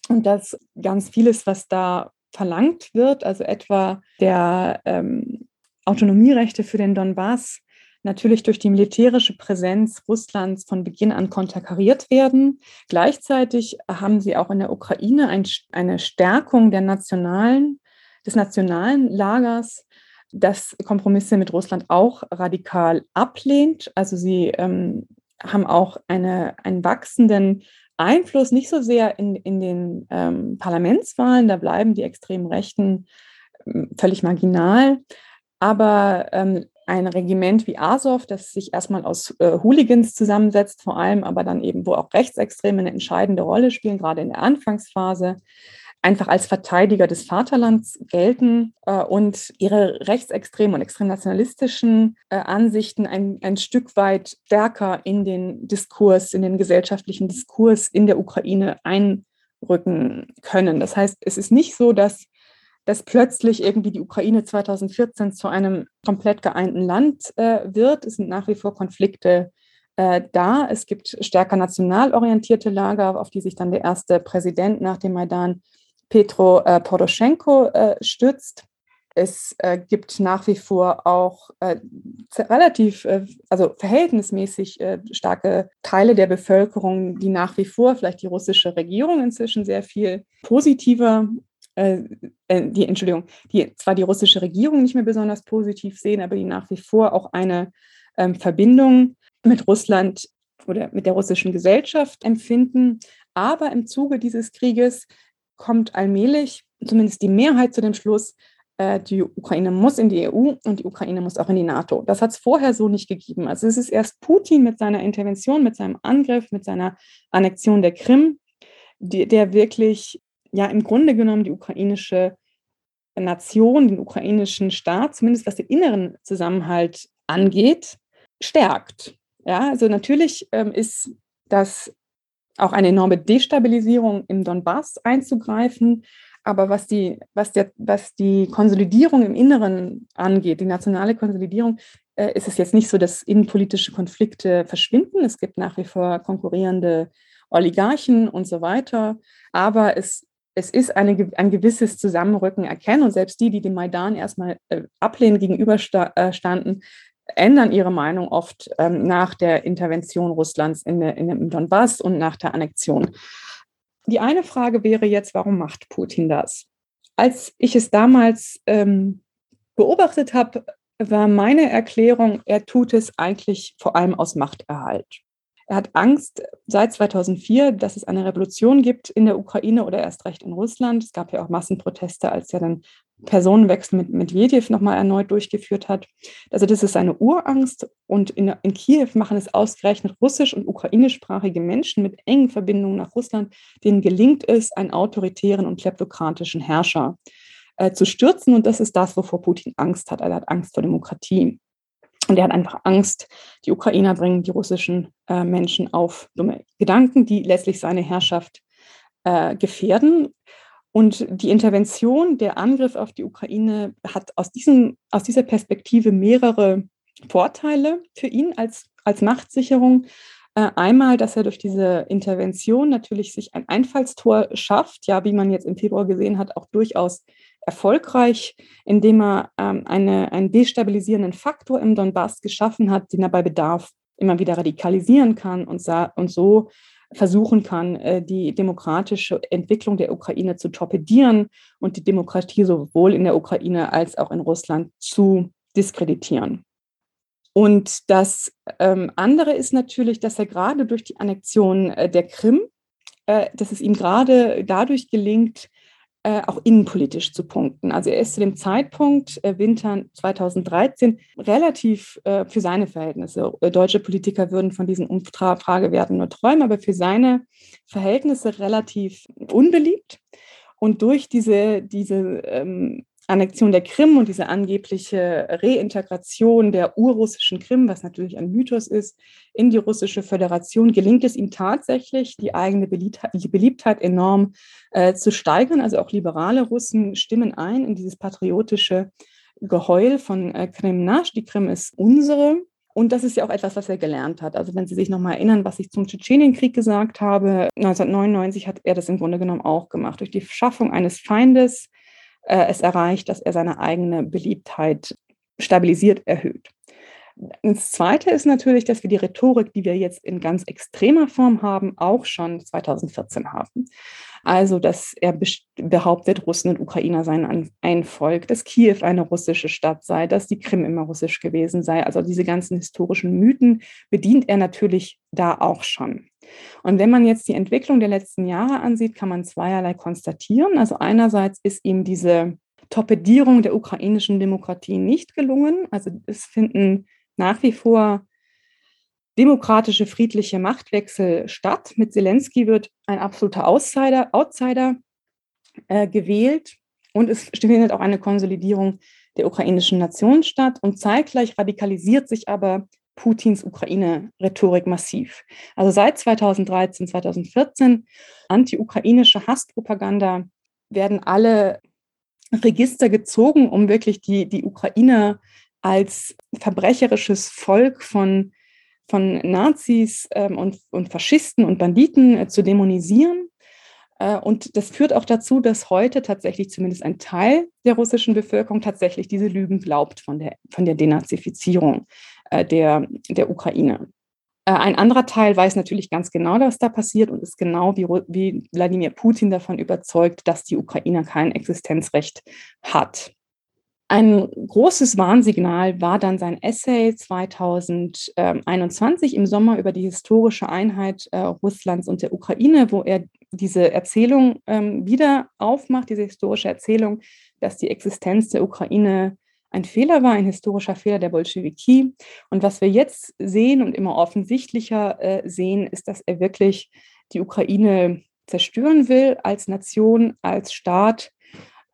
und dass ganz vieles, was da verlangt wird, also etwa der ähm, Autonomierechte für den Donbass, natürlich durch die militärische Präsenz Russlands von Beginn an konterkariert werden. Gleichzeitig haben sie auch in der Ukraine ein, eine Stärkung der nationalen, des nationalen Lagers, das Kompromisse mit Russland auch radikal ablehnt. Also sie ähm, haben auch eine, einen wachsenden Einfluss, nicht so sehr in, in den ähm, Parlamentswahlen, da bleiben die extremen Rechten ähm, völlig marginal, aber ähm, ein Regiment wie Azov, das sich erstmal aus äh, Hooligans zusammensetzt, vor allem, aber dann eben, wo auch Rechtsextreme eine entscheidende Rolle spielen, gerade in der Anfangsphase, einfach als Verteidiger des Vaterlands gelten äh, und ihre rechtsextremen und extrem nationalistischen äh, Ansichten ein, ein Stück weit stärker in den Diskurs, in den gesellschaftlichen Diskurs in der Ukraine einrücken können. Das heißt, es ist nicht so, dass dass plötzlich irgendwie die Ukraine 2014 zu einem komplett geeinten Land äh, wird. Es sind nach wie vor Konflikte äh, da. Es gibt stärker national Lager, auf die sich dann der erste Präsident nach dem Maidan Petro äh, Poroschenko äh, stützt. Es äh, gibt nach wie vor auch äh, relativ, äh, also verhältnismäßig starke Teile der Bevölkerung, die nach wie vor vielleicht die russische Regierung inzwischen sehr viel positiver, die Entschuldigung, die zwar die russische Regierung nicht mehr besonders positiv sehen, aber die nach wie vor auch eine ähm, Verbindung mit Russland oder mit der russischen Gesellschaft empfinden. Aber im Zuge dieses Krieges kommt allmählich zumindest die Mehrheit zu dem Schluss, äh, die Ukraine muss in die EU und die Ukraine muss auch in die NATO. Das hat es vorher so nicht gegeben. Also es ist erst Putin mit seiner Intervention, mit seinem Angriff, mit seiner Annexion der Krim, die, der wirklich ja im Grunde genommen die ukrainische Nation, den ukrainischen Staat, zumindest was den inneren Zusammenhalt angeht, stärkt. Ja, also natürlich ähm, ist das auch eine enorme Destabilisierung im Donbass einzugreifen. Aber was die, was, der, was die Konsolidierung im Inneren angeht, die nationale Konsolidierung, äh, ist es jetzt nicht so, dass innenpolitische Konflikte verschwinden. Es gibt nach wie vor konkurrierende Oligarchen und so weiter. Aber es, es ist eine, ein gewisses Zusammenrücken erkennen. Und selbst die, die dem Maidan erstmal äh, ablehnend gegenüberstanden, ändern ihre Meinung oft ähm, nach der Intervention Russlands in, in dem Donbass und nach der Annexion. Die eine Frage wäre jetzt, warum macht Putin das? Als ich es damals ähm, beobachtet habe, war meine Erklärung, er tut es eigentlich vor allem aus Machterhalt. Er hat Angst seit 2004, dass es eine Revolution gibt in der Ukraine oder erst recht in Russland. Es gab ja auch Massenproteste, als er dann Personenwechsel mit Medvedev nochmal erneut durchgeführt hat. Also das ist eine Urangst und in, in Kiew machen es ausgerechnet russisch- und ukrainischsprachige Menschen mit engen Verbindungen nach Russland, denen gelingt es, einen autoritären und kleptokratischen Herrscher äh, zu stürzen. Und das ist das, wovor Putin Angst hat. Er hat Angst vor Demokratie. Und er hat einfach Angst, die Ukrainer bringen die russischen äh, Menschen auf dumme Gedanken, die letztlich seine Herrschaft äh, gefährden. Und die Intervention, der Angriff auf die Ukraine hat aus, diesem, aus dieser Perspektive mehrere Vorteile für ihn als, als Machtsicherung. Äh, einmal, dass er durch diese Intervention natürlich sich ein Einfallstor schafft, ja, wie man jetzt im Februar gesehen hat, auch durchaus erfolgreich, indem er ähm, eine, einen destabilisierenden Faktor im Donbass geschaffen hat, den er bei Bedarf immer wieder radikalisieren kann und, und so versuchen kann, äh, die demokratische Entwicklung der Ukraine zu torpedieren und die Demokratie sowohl in der Ukraine als auch in Russland zu diskreditieren. Und das ähm, andere ist natürlich, dass er gerade durch die Annexion äh, der Krim, äh, dass es ihm gerade dadurch gelingt, äh, auch innenpolitisch zu punkten. Also er ist zu dem Zeitpunkt äh, Winter 2013 relativ äh, für seine Verhältnisse, äh, deutsche Politiker würden von diesen Umfragewerten nur träumen, aber für seine Verhältnisse relativ unbeliebt. Und durch diese, diese ähm, Annexion der Krim und diese angebliche Reintegration der urrussischen Krim, was natürlich ein Mythos ist, in die russische Föderation, gelingt es ihm tatsächlich, die eigene Beliebtheit enorm äh, zu steigern. Also auch liberale Russen stimmen ein in dieses patriotische Geheul von äh, Krim-Nasch. Die Krim ist unsere. Und das ist ja auch etwas, was er gelernt hat. Also wenn Sie sich nochmal erinnern, was ich zum Tschetschenienkrieg gesagt habe, 1999 hat er das im Grunde genommen auch gemacht. Durch die Schaffung eines Feindes äh, es erreicht, dass er seine eigene Beliebtheit stabilisiert erhöht. Das Zweite ist natürlich, dass wir die Rhetorik, die wir jetzt in ganz extremer Form haben, auch schon 2014 haben. Also, dass er behauptet, Russen und Ukrainer seien ein Volk, dass Kiew eine russische Stadt sei, dass die Krim immer russisch gewesen sei. Also diese ganzen historischen Mythen bedient er natürlich da auch schon. Und wenn man jetzt die Entwicklung der letzten Jahre ansieht, kann man zweierlei konstatieren. Also einerseits ist ihm diese Torpedierung der ukrainischen Demokratie nicht gelungen. Also es finden nach wie vor demokratische, friedliche Machtwechsel statt. Mit Zelensky wird ein absoluter Outsider, Outsider äh, gewählt und es findet auch eine Konsolidierung der ukrainischen Nation statt und zeitgleich radikalisiert sich aber Putins Ukraine-Rhetorik massiv. Also seit 2013, 2014 anti-ukrainische Hasspropaganda werden alle Register gezogen, um wirklich die, die Ukraine als verbrecherisches Volk von, von Nazis ähm, und, und Faschisten und Banditen äh, zu dämonisieren. Äh, und das führt auch dazu, dass heute tatsächlich zumindest ein Teil der russischen Bevölkerung tatsächlich diese Lügen glaubt von der, von der Denazifizierung der, der Ukraine. Äh, ein anderer Teil weiß natürlich ganz genau, was da passiert und ist genau wie, wie Wladimir Putin davon überzeugt, dass die Ukraine kein Existenzrecht hat. Ein großes Warnsignal war dann sein Essay 2021 im Sommer über die historische Einheit äh, Russlands und der Ukraine, wo er diese Erzählung ähm, wieder aufmacht, diese historische Erzählung, dass die Existenz der Ukraine ein Fehler war, ein historischer Fehler der Bolschewiki. Und was wir jetzt sehen und immer offensichtlicher äh, sehen, ist, dass er wirklich die Ukraine zerstören will als Nation, als Staat.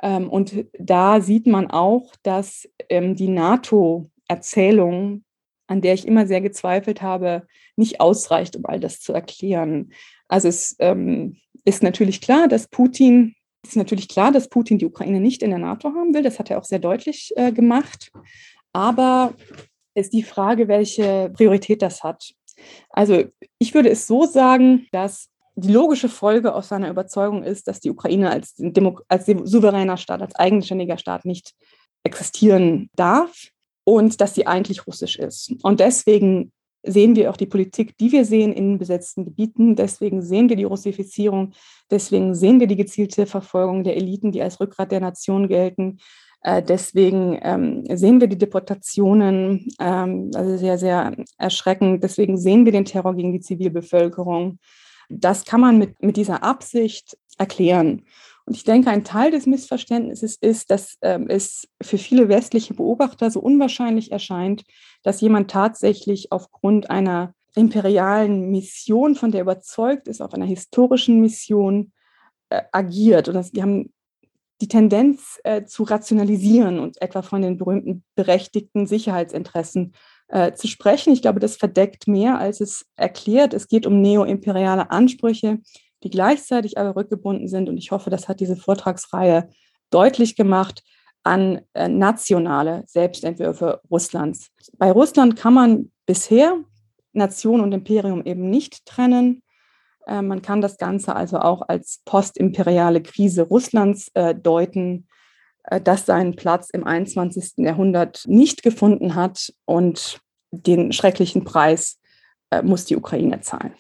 Ähm, und da sieht man auch, dass ähm, die NATO-Erzählung, an der ich immer sehr gezweifelt habe, nicht ausreicht, um all das zu erklären. Also es ähm, ist natürlich klar, dass Putin ist natürlich klar, dass Putin die Ukraine nicht in der NATO haben will. Das hat er auch sehr deutlich äh, gemacht. Aber ist die Frage, welche Priorität das hat. Also ich würde es so sagen, dass die logische Folge aus seiner Überzeugung ist, dass die Ukraine als, Demo als souveräner Staat, als eigenständiger Staat nicht existieren darf und dass sie eigentlich russisch ist. Und deswegen sehen wir auch die Politik, die wir sehen in besetzten Gebieten. Deswegen sehen wir die Russifizierung. Deswegen sehen wir die gezielte Verfolgung der Eliten, die als Rückgrat der Nation gelten. Äh, deswegen ähm, sehen wir die Deportationen, ähm, also sehr, sehr erschreckend. Deswegen sehen wir den Terror gegen die Zivilbevölkerung. Das kann man mit, mit dieser Absicht erklären. Und ich denke, ein Teil des Missverständnisses ist, dass ähm, es für viele westliche Beobachter so unwahrscheinlich erscheint, dass jemand tatsächlich aufgrund einer imperialen Mission, von der überzeugt ist, auf einer historischen Mission äh, agiert. Und das, die haben die Tendenz äh, zu rationalisieren und etwa von den berühmten berechtigten Sicherheitsinteressen äh, zu sprechen. Ich glaube, das verdeckt mehr, als es erklärt. Es geht um neoimperiale Ansprüche, die gleichzeitig aber rückgebunden sind. Und ich hoffe, das hat diese Vortragsreihe deutlich gemacht an äh, nationale Selbstentwürfe Russlands. Bei Russland kann man bisher Nation und Imperium eben nicht trennen. Äh, man kann das Ganze also auch als postimperiale Krise Russlands äh, deuten, das seinen Platz im 21. Jahrhundert nicht gefunden hat und den schrecklichen Preis muss die Ukraine zahlen.